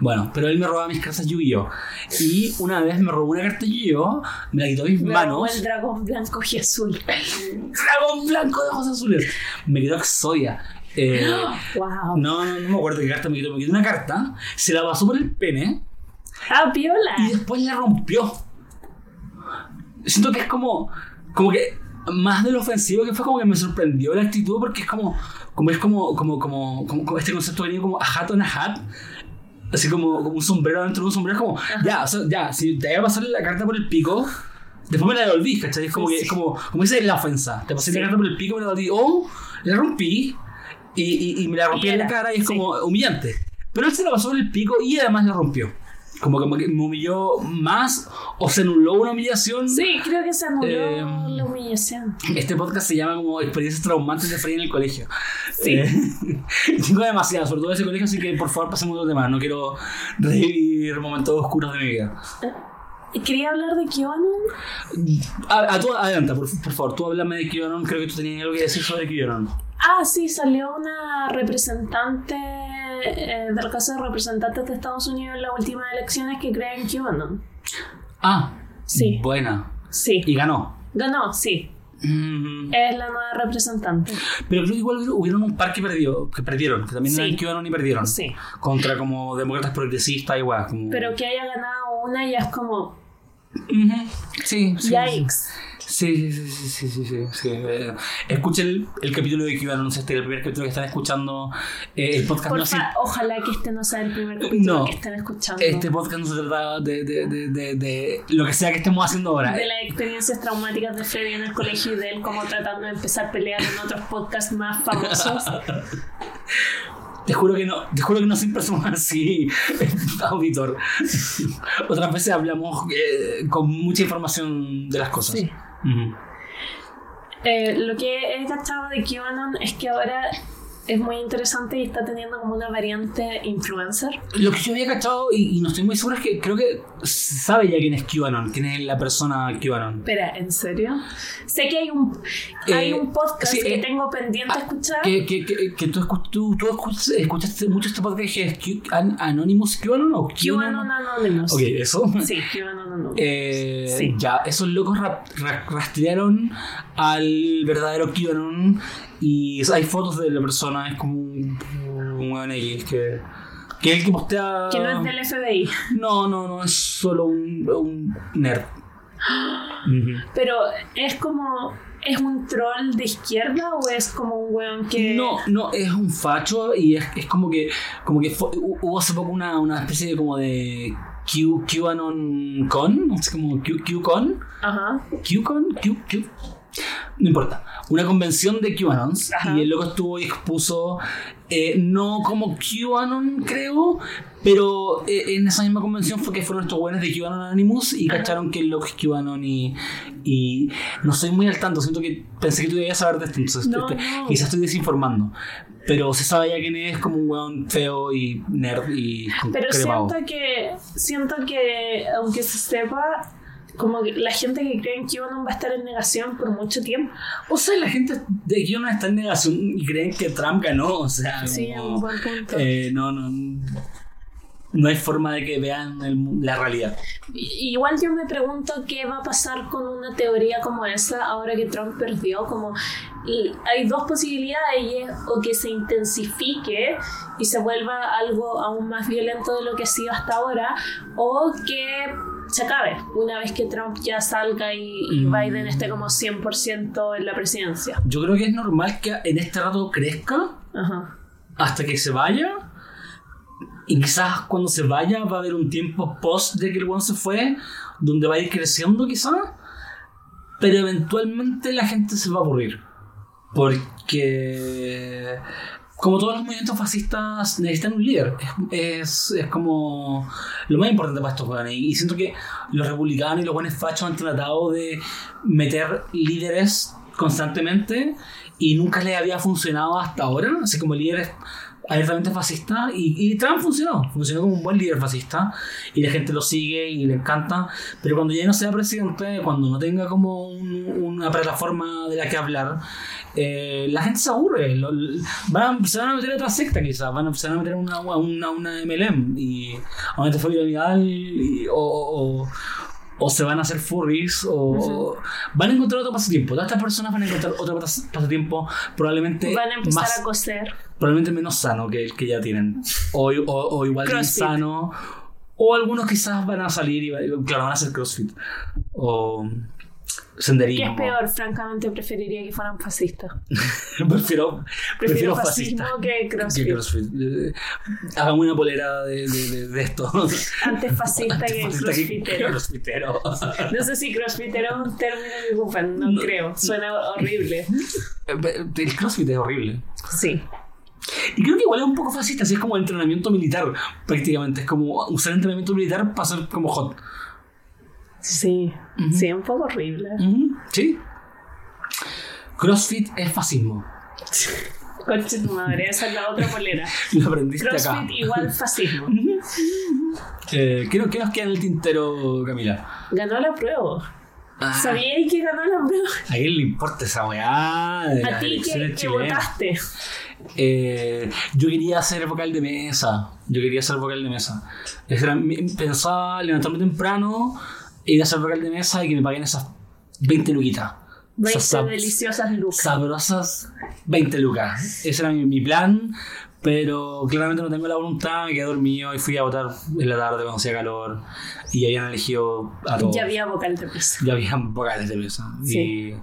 Bueno, pero él me robaba mis cartas Yu-Gi-Oh! Y una vez me robó una carta Yu-Gi-Oh! Me la quitó mis Me manos. robó el dragón blanco y azul. Dragón blanco de ojos azules. Me quitó Exodia. Eh, wow. no, no, no me acuerdo qué carta me quitó. Me quitó una carta, se la pasó por el pene Ah, piola. y después la rompió. Siento que es como. Como que. Más de lo ofensivo que fue como que me sorprendió la actitud porque es como. Como es como. Como, como, como, como este concepto venía como a hat on a hat. Así como, como un sombrero dentro de un sombrero. Es como. Ya, o sea, ya, si te iba a pasar la carta por el pico. Después me la devolví, ¿cachai? Es como que, es como, como esa es la ofensa. Te pasé Sí. la carta por el pico, me la devolví. O la rompí y, y, y me la rompí Y en la cara y es sí. como humillante. Pero él se la pasó por el pico y además la rompió. Como, que me humilló más o se anuló una humillación. Sí, creo que se anuló Eh, la humillación. Este podcast se llama como Experiencias traumantes de Frey en el colegio. Sí. Eh, tengo demasiado, sobre todo ese colegio, así que por favor pasemos a otro tema. No quiero revivir momentos oscuros de mi vida. Quería hablar de QAnon. A, a tú, adelanta, por, por favor, tú háblame de QAnon. Creo que tú tenías algo que decir sobre QAnon. Ah, sí, salió una representante eh, del caso de representantes de Estados Unidos en las últimas elecciones que cree en QAnon. Ah, Sí. Buena. Sí. Y ganó. Ganó, sí. Mm, Es la nueva representante. Pero creo que igual hubieron- un par que, perdió, que perdieron, que también Sí. eran QAnon y perdieron. Sí. Contra como demócratas progresistas weas. Como... Pero que haya ganado una ya es como. Ujú. Sí, sí. sí. Yikes. Sí, sí, sí, sí, sí, sí, sí, sí. Eh, escuchen el, el capítulo de QAnon, este es el primer capítulo que están escuchando. Eh, el podcast no se- ojalá que este no sea el primer capítulo No. que estén escuchando. Este podcast no se trata de, de, de, de, de lo que sea que estemos haciendo ahora. de las experiencias traumáticas de Freddy en el colegio y de él como tratando de empezar a pelear en otros podcasts más famosos. Te juro que no, te juro que no soy persona así, auditor. Otras veces hablamos eh, con mucha información de las cosas. Sí. Eh, lo que he cachado de QAnon es que ahora es muy interesante y está teniendo como una variante influencer. Lo que yo había cachado, y, y no estoy muy seguro, es que creo que sabe ya quién es QAnon, quién es la persona QAnon. Espera, ¿en serio? Sé que hay un, hay Eh, un podcast sí, que eh, tengo pendiente ah, de escuchar. Que, que, que, que tú, tú, tú escuchas- escuchaste mucho este podcast que es Q- An- Anonymous QAnon o QAnon Anonymous. Ok, eso. Sí, QAnon Anonymous. Eh, Sí. Ya, esos locos ra- ra- rastrearon al verdadero QAnon y hay fotos de la persona, es como un, un weón X que, que es el que postea... que no es del FBI. No, no, no, es solo un, un nerd. Pero es como. es un troll de izquierda o es como un weón que. No, no, es un facho y es, es como que, como que fue- hubo hace poco una, una especie de como de Q, QAnon Con, no sé como Q, QCon, Ajá. QCon, Q, Q, no importa, una convención de QAnons Ajá. y el loco estuvo y expuso, eh, no como QAnon creo, pero eh, en esa misma convención fue que fueron estos buenos de QAnon Anonymous y Ajá. cacharon que el loco es QAnon y, y no soy muy al tanto, siento que pensé que tú debías saber de esto, entonces No, no. quizás estoy desinformando. Pero se sabe ya quién es como un weón feo y nerd y Pero crepado. siento que, siento que, aunque se sepa, como que la gente que cree en QAnon va a estar en negación por mucho tiempo. O sea, la gente de no está en negación y creen que Trump ganó, o sea, Sí, como, un buen punto. eh, no, no, no hay forma de que vean el la realidad. Igual yo me pregunto qué va a pasar con una teoría como esa ahora que Trump perdió. Como y hay dos posibilidades y es o que se intensifique y se vuelva algo aún más violento de lo que ha sido hasta ahora, o que se acabe una vez que Trump ya salga y, y Mm. Biden esté como 100% en la presidencia. Yo creo que es normal que en este rato crezca Ajá. hasta que se vaya. Y quizás cuando se vaya va a haber un tiempo post de que el weón se fue, donde va a ir creciendo quizás. Pero eventualmente la gente se va a aburrir. Porque como todos los movimientos fascistas necesitan un líder. Es, es, es como lo más importante para estos jóvenes. Y siento que los republicanos y los buenos fachos han tratado de meter líderes constantemente y nunca les había funcionado hasta ahora. Así como líderes abiertamente fascistas. Y, y Trump funcionó. Funcionó como un buen líder fascista. Y la gente lo sigue y le encanta. Pero cuando ya no sea presidente, cuando no tenga como un- una plataforma de la que hablar, eh, la gente se aburre. Lo- van, a- se van a meter a otra secta quizás. Van a, se van a meter a una, una, una MLM. Y a una y- o, o, o se van a hacer furries. O van a encontrar otro pasatiempo. Todas estas personas van a encontrar otro pas- pasatiempo. Probablemente Van a empezar más a coser. probablemente menos sano que el que ya tienen. O, o, igual de insano. O algunos quizás van a salir y claro, van a hacer CrossFit. O ¿Qué senderismo. es peor? Francamente preferiría que fueran fascistas. prefiero, Prefiero fascista que crossfit. que CrossFit. Eh, Hagamos una polera de, de, de, esto. Antes fascista que crossfitero. crossfitero. No sé si crossfitero es un término que ocupan, no, creo. Suena horrible. El CrossFit es horrible. Sí. Y creo que igual es un poco fascista, así es como entrenamiento militar, prácticamente. Es como usar entrenamiento militar para ser como hot. Sí. Sí, un poco horrible. ¿Sí? CrossFit es fascismo. Conche tu madre, esa es la otra polera. Lo aprendiste acá. Crossfit igual fascismo. Eh, ¿qué, nos- qué nos queda en el tintero, Camila? Ganó la prueba. Ah, ¿Sabíais que ganó la prueba? ¿A quién le importa esa weá A ti que, que votaste. Eh, yo quería ser vocal de mesa. Yo quería ser vocal de mesa. Pensaba levantarme temprano, ir a ser vocal de mesa y que me paguen esas 20 luquitas. 20 Esas deliciosas lucas. sabrosas 20 lucas. Ese era mi, mi plan, pero claramente no tengo la voluntad, me quedé dormido y fui a votar en la tarde cuando hacía calor y habían elegido a todos. Ya había vocal de piso. Ya habían vocales de mesa. Sí. Y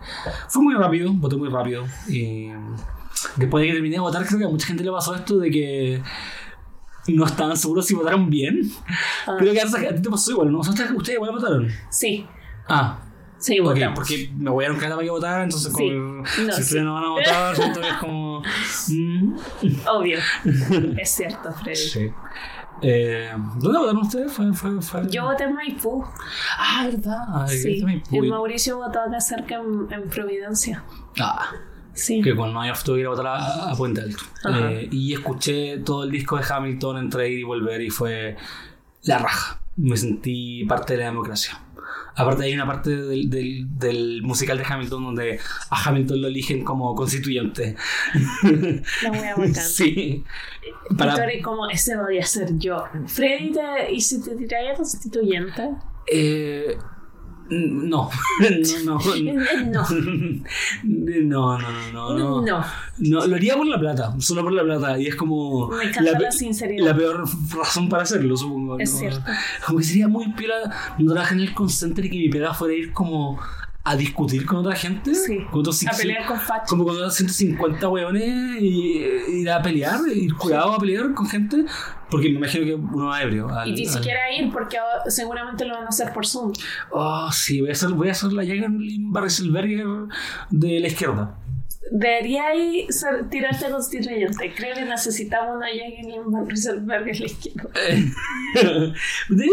fue muy rápido, voté muy rápido. Y después de que terminé de votar, creo que a mucha gente le pasó esto de que no estaban seguros si votaron bien. Ah. Creo que a ti te pasó igual, ¿no? Ustedes, ustedes igual votaron. Sí, Ah, sí, ok, votamos. porque me voy a un para que votar, entonces Sí. como No, si ustedes sí. no van a votar, que es como... mm, Obvio. es cierto, Freddy. sí. Eh, ¿Dónde votaron ustedes? Fue, fue, fue... Yo voté en Maipú. Ah, verdad. Sí. También El pude. Mauricio votó acá cerca en, en Providencia. Ah. Sí. que con Nueva York tuve que ir a votar a, a Puente Alto. Eh, y escuché todo el disco de Hamilton entre ir y volver y fue la raja. Me sentí parte de la democracia. Aparte hay una parte del, del, del musical de Hamilton donde a Hamilton lo eligen como constituyente. La wea bacán. sí. Para, Para... como ese podía ser yo. Freddy, te, ¿y si te tiraría constituyente? eh, no, no, no, No. no, no, no, no, No. No, lo haría por la plata, solo por la plata. Y es como. Me encanta pe- la sinceridad. la peor razón para hacerlo, supongo. Es ¿no? cierto. Como que sería muy piola no trabajar en el call center y que mi pega fuera ir como a discutir con otra gente. Sí. Con otros A pelear con fachos. Como con otros 150 weones y ir a pelear, ir curado a pelear con gente. Porque me imagino que uno va ebrio. al- Y ni al- siquiera ir porque seguramente lo van a hacer por Zoom. Oh, sí, voy a hacer, voy a hacer la Jürgen Barriselberger de la izquierda. Debería ir ser- tirarte constituyente. Creo que necesitamos una Jacqueline en la izquierda. De-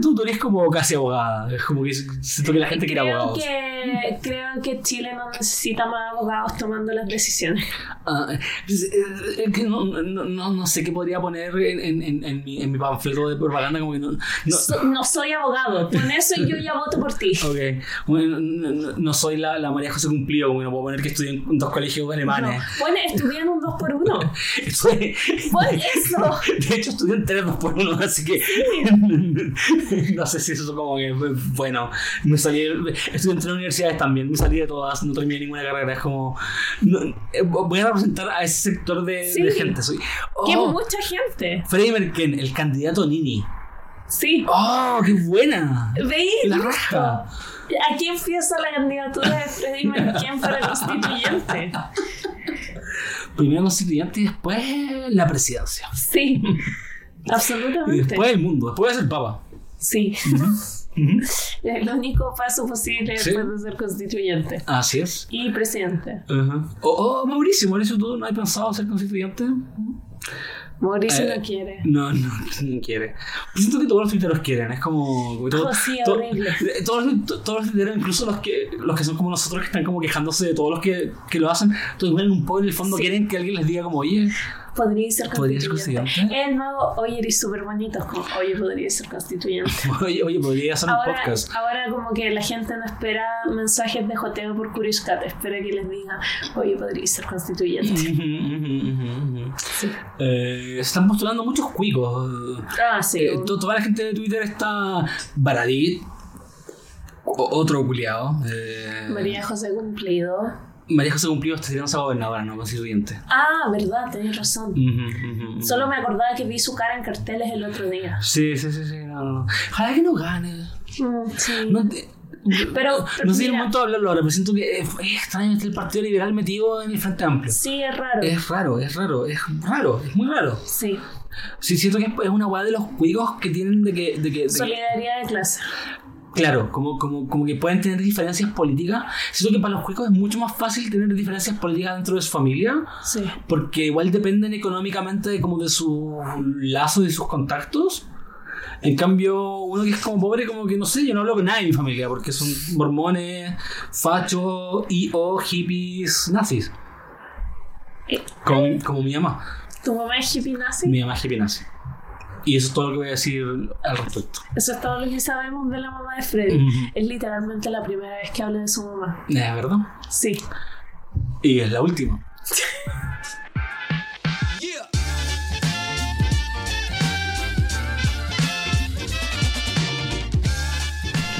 tú, tú eres como casi abogada. Es como que siento que la gente quiere creo abogados. que, creo que Chile no necesita más abogados tomando las decisiones. Ah, pues, eh, es que no, no, no, no sé qué podría poner en, en, en, en mi, en mi panfleto de propaganda. Como que no, no, So- no soy abogado. Con eso yo ya voto por ti. Ok, bueno, no, no- no soy la, la María José Cumplido, como que no puedo poner que estudié en dos colegios alemanes. No. Bueno, estudié en un 2 por 1 Soy- Por eso. de hecho, estudié en tres dos por uno, así que no sé si eso como que, bueno, me salí, estudié en tres universidades también, me salí de todas, no terminé ninguna carrera, es como, no, eh, voy a representar a ese sector de, Sí. de gente. Soy, oh, mucha gente. Freddie Merkel, el candidato Nini. Sí. ¡Oh, qué buena! ¿Veis? La raja. Aquí empieza la candidatura de Freddie Merkel para constituyente. Primero constituyente y después la presidencia. Sí. Y Absolutamente. después el mundo, después a ser papa. Sí. Ujú. El único paso posible Sí. después de ser constituyente. Así es. Y presidente. Ajá. Oh, oh, Mauricio, Mauricio, ¿tú no has pensado ser constituyente? Mauricio Eh, no quiere. No, no, no quiere. Pues siento que todos los tuiteros quieren, es como... como todo- Oh, sí, to- horrible. todos, los- to- todos los tuiteros, incluso los que, los que son como nosotros, que están como quejándose de todos los que, que lo hacen, todos igual un poco en el fondo Sí. quieren que alguien les diga como, oye, Podría ser ¿Podría ser constituyente. constituyente? El nuevo, oye, eres súper bonito. Como, oye, podría ser constituyente. oye, oye, podría hacer un Ahora, podcast. ahora como que la gente no espera mensajes de joteo por Curious Cat, espera que les diga, oye, podría ser constituyente. Sí. Eh, se están postulando muchos cuicos. Ah, sí. Eh, to- toda la gente de Twitter está Baradit, otro culiado. Eh, María José Cumplido. María José Cumplido está tirándose a gobernadora, no constituyente. Ah, verdad, tenés razón. Solo me acordaba que vi su cara en carteles el otro día. Sí, sí, sí, sí. No, no. Ojalá que no gane. Mm, sí. No, te- Pero- no sé si es el momento de hablarlo ahora, pero siento que es, es extraño este el Partido Liberal metido en el Frente Amplio. Sí, es raro. Es raro, es raro, es raro, es muy raro. Sí. Sí, siento que es una weá de los cuicos que tienen de que. De que, de que- Solidaridad de clase. Claro, como, como, como que pueden tener diferencias políticas. Siento que para los cuicos es mucho más fácil tener diferencias políticas dentro de su familia, Sí. porque igual dependen económicamente de, como de sus lazos y sus contactos. En cambio, uno que es como pobre, como que no sé, yo no hablo con nadie de mi familia, porque son mormones, fachos y o hippies nazis. Eh, Como, como mi mamá. ¿Tu mamá es hippie nazi? Mi mamá es hippie nazi. Y eso es todo lo que voy a decir al respecto. Eso es todo lo que sabemos de la mamá de Freddy. Es literalmente la primera vez que habla de su mamá. Es verdad. Sí. Y es la última.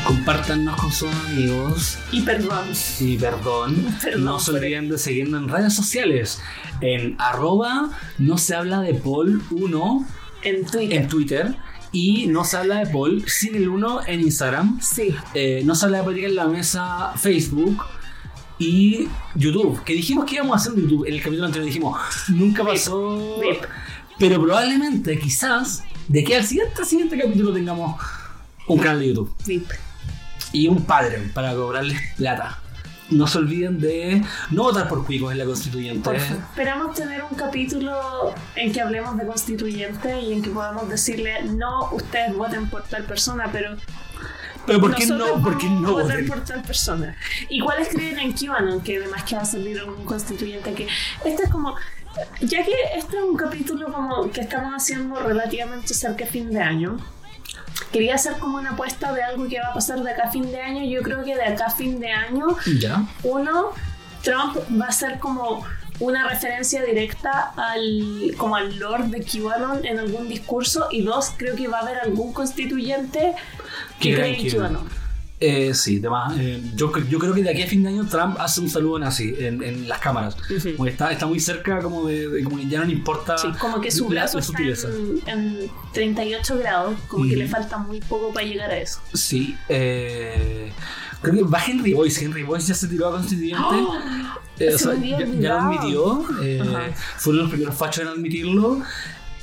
Compártanos con sus amigos Y perdón. y perdón. Perdón no se olviden de seguirnos en redes sociales. En arroba no se habla de Paul 1 En Twitter. en Twitter. Y no se habla de Paul sin el 1 en Instagram. Sí. Eh, no se habla de política en la mesa Facebook y YouTube. Que dijimos que íbamos a hacer YouTube. En el capítulo anterior dijimos, nunca pasó. Vip. Pero probablemente, quizás, de que al siguiente, siguiente capítulo tengamos un canal de YouTube VIP. y un padre para cobrarles plata. No se olviden de no votar por cuicos en la constituyente. Esperamos tener un capítulo en que hablemos de constituyente y en que podamos decirle, no, ustedes voten por tal persona, pero Pero ¿por qué no, por qué no votar voten? por tal persona. ¿Y cuáles creen en QAnon? Que además que va a salir algún constituyente que... Este es como... Ya que este es un capítulo como que estamos haciendo relativamente cerca de fin de año, quería hacer como una apuesta de algo que va a pasar de acá a fin de año. Yo creo que de acá a fin de año Ya. uno, Trump va a ser como una referencia directa al como al Lord de QAnon en algún discurso y dos, creo que va a haber algún constituyente que cree en QAnon. Eh, sí, demás. eh, yo, cre- yo creo que de aquí a fin de año Trump hace un saludo nazi en, en las cámaras. Como está, está muy cerca, como de, de- como que ya no le importa. Sí, como que su brazo está en, en 38 grados, como que le falta muy poco para llegar a eso. Sí. Eh, Creo que va Henry Boyce. Henry Boyce ya se tiró a constituyente. Eh, o Se sea, me había ya, ya lo admitió. eh, fue uno de los primeros fachos en admitirlo.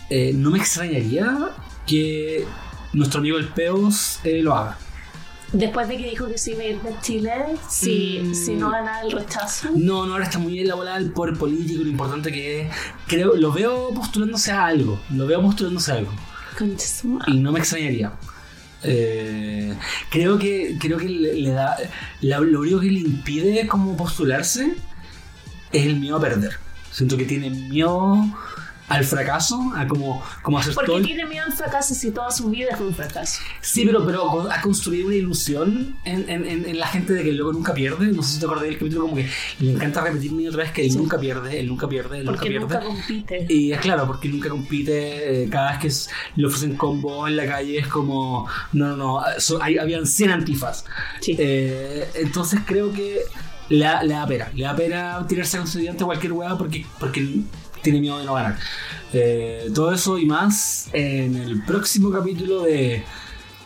Eh, no me extrañaría que nuestro amigo el Peos eh, lo haga. Después de que dijo que se iba a ir de Chile, si, Mm. si no ganaba el rechazo. No, no, ahora está muy bien la bola del poder político, lo importante que es. Creo, lo veo postulándose a algo. Lo veo postulándose a algo. Y no me extrañaría. Eh, creo que creo que le, le da la- lo único que le impide como postularse es el miedo a perder siento que tiene miedo al fracaso a como, como hacer Porque tiene miedo al fracaso si toda su vida es un fracaso. sí pero pero a construir una ilusión en, en- en- en la gente de que el loco nunca pierde no sé si te acordás del capítulo como que le encanta repetir una y otra vez que él Sí. nunca pierde él nunca pierde él nunca Porque pierde nunca compite. Y es claro, porque nunca compite, eh, cada vez que es- le ofrecen combo en la calle es como, no, no, no, so- hay- habían 100 antifas. Sí. Eh, entonces creo que le da, le da pera, le da pera tirarse a constituyente a cualquier hueá porque, porque tiene miedo de no ganar. Eh, todo eso y más en el próximo capítulo de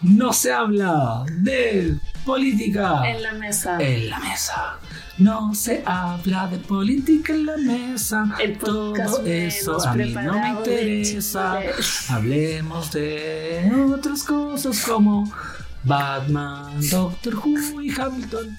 No se habla de política en la mesa. en la mesa. No se habla de política en la mesa. El Todo eso a mí no me de interesa. Hablemos de otras cosas como Batman, Doctor Who y Hamilton.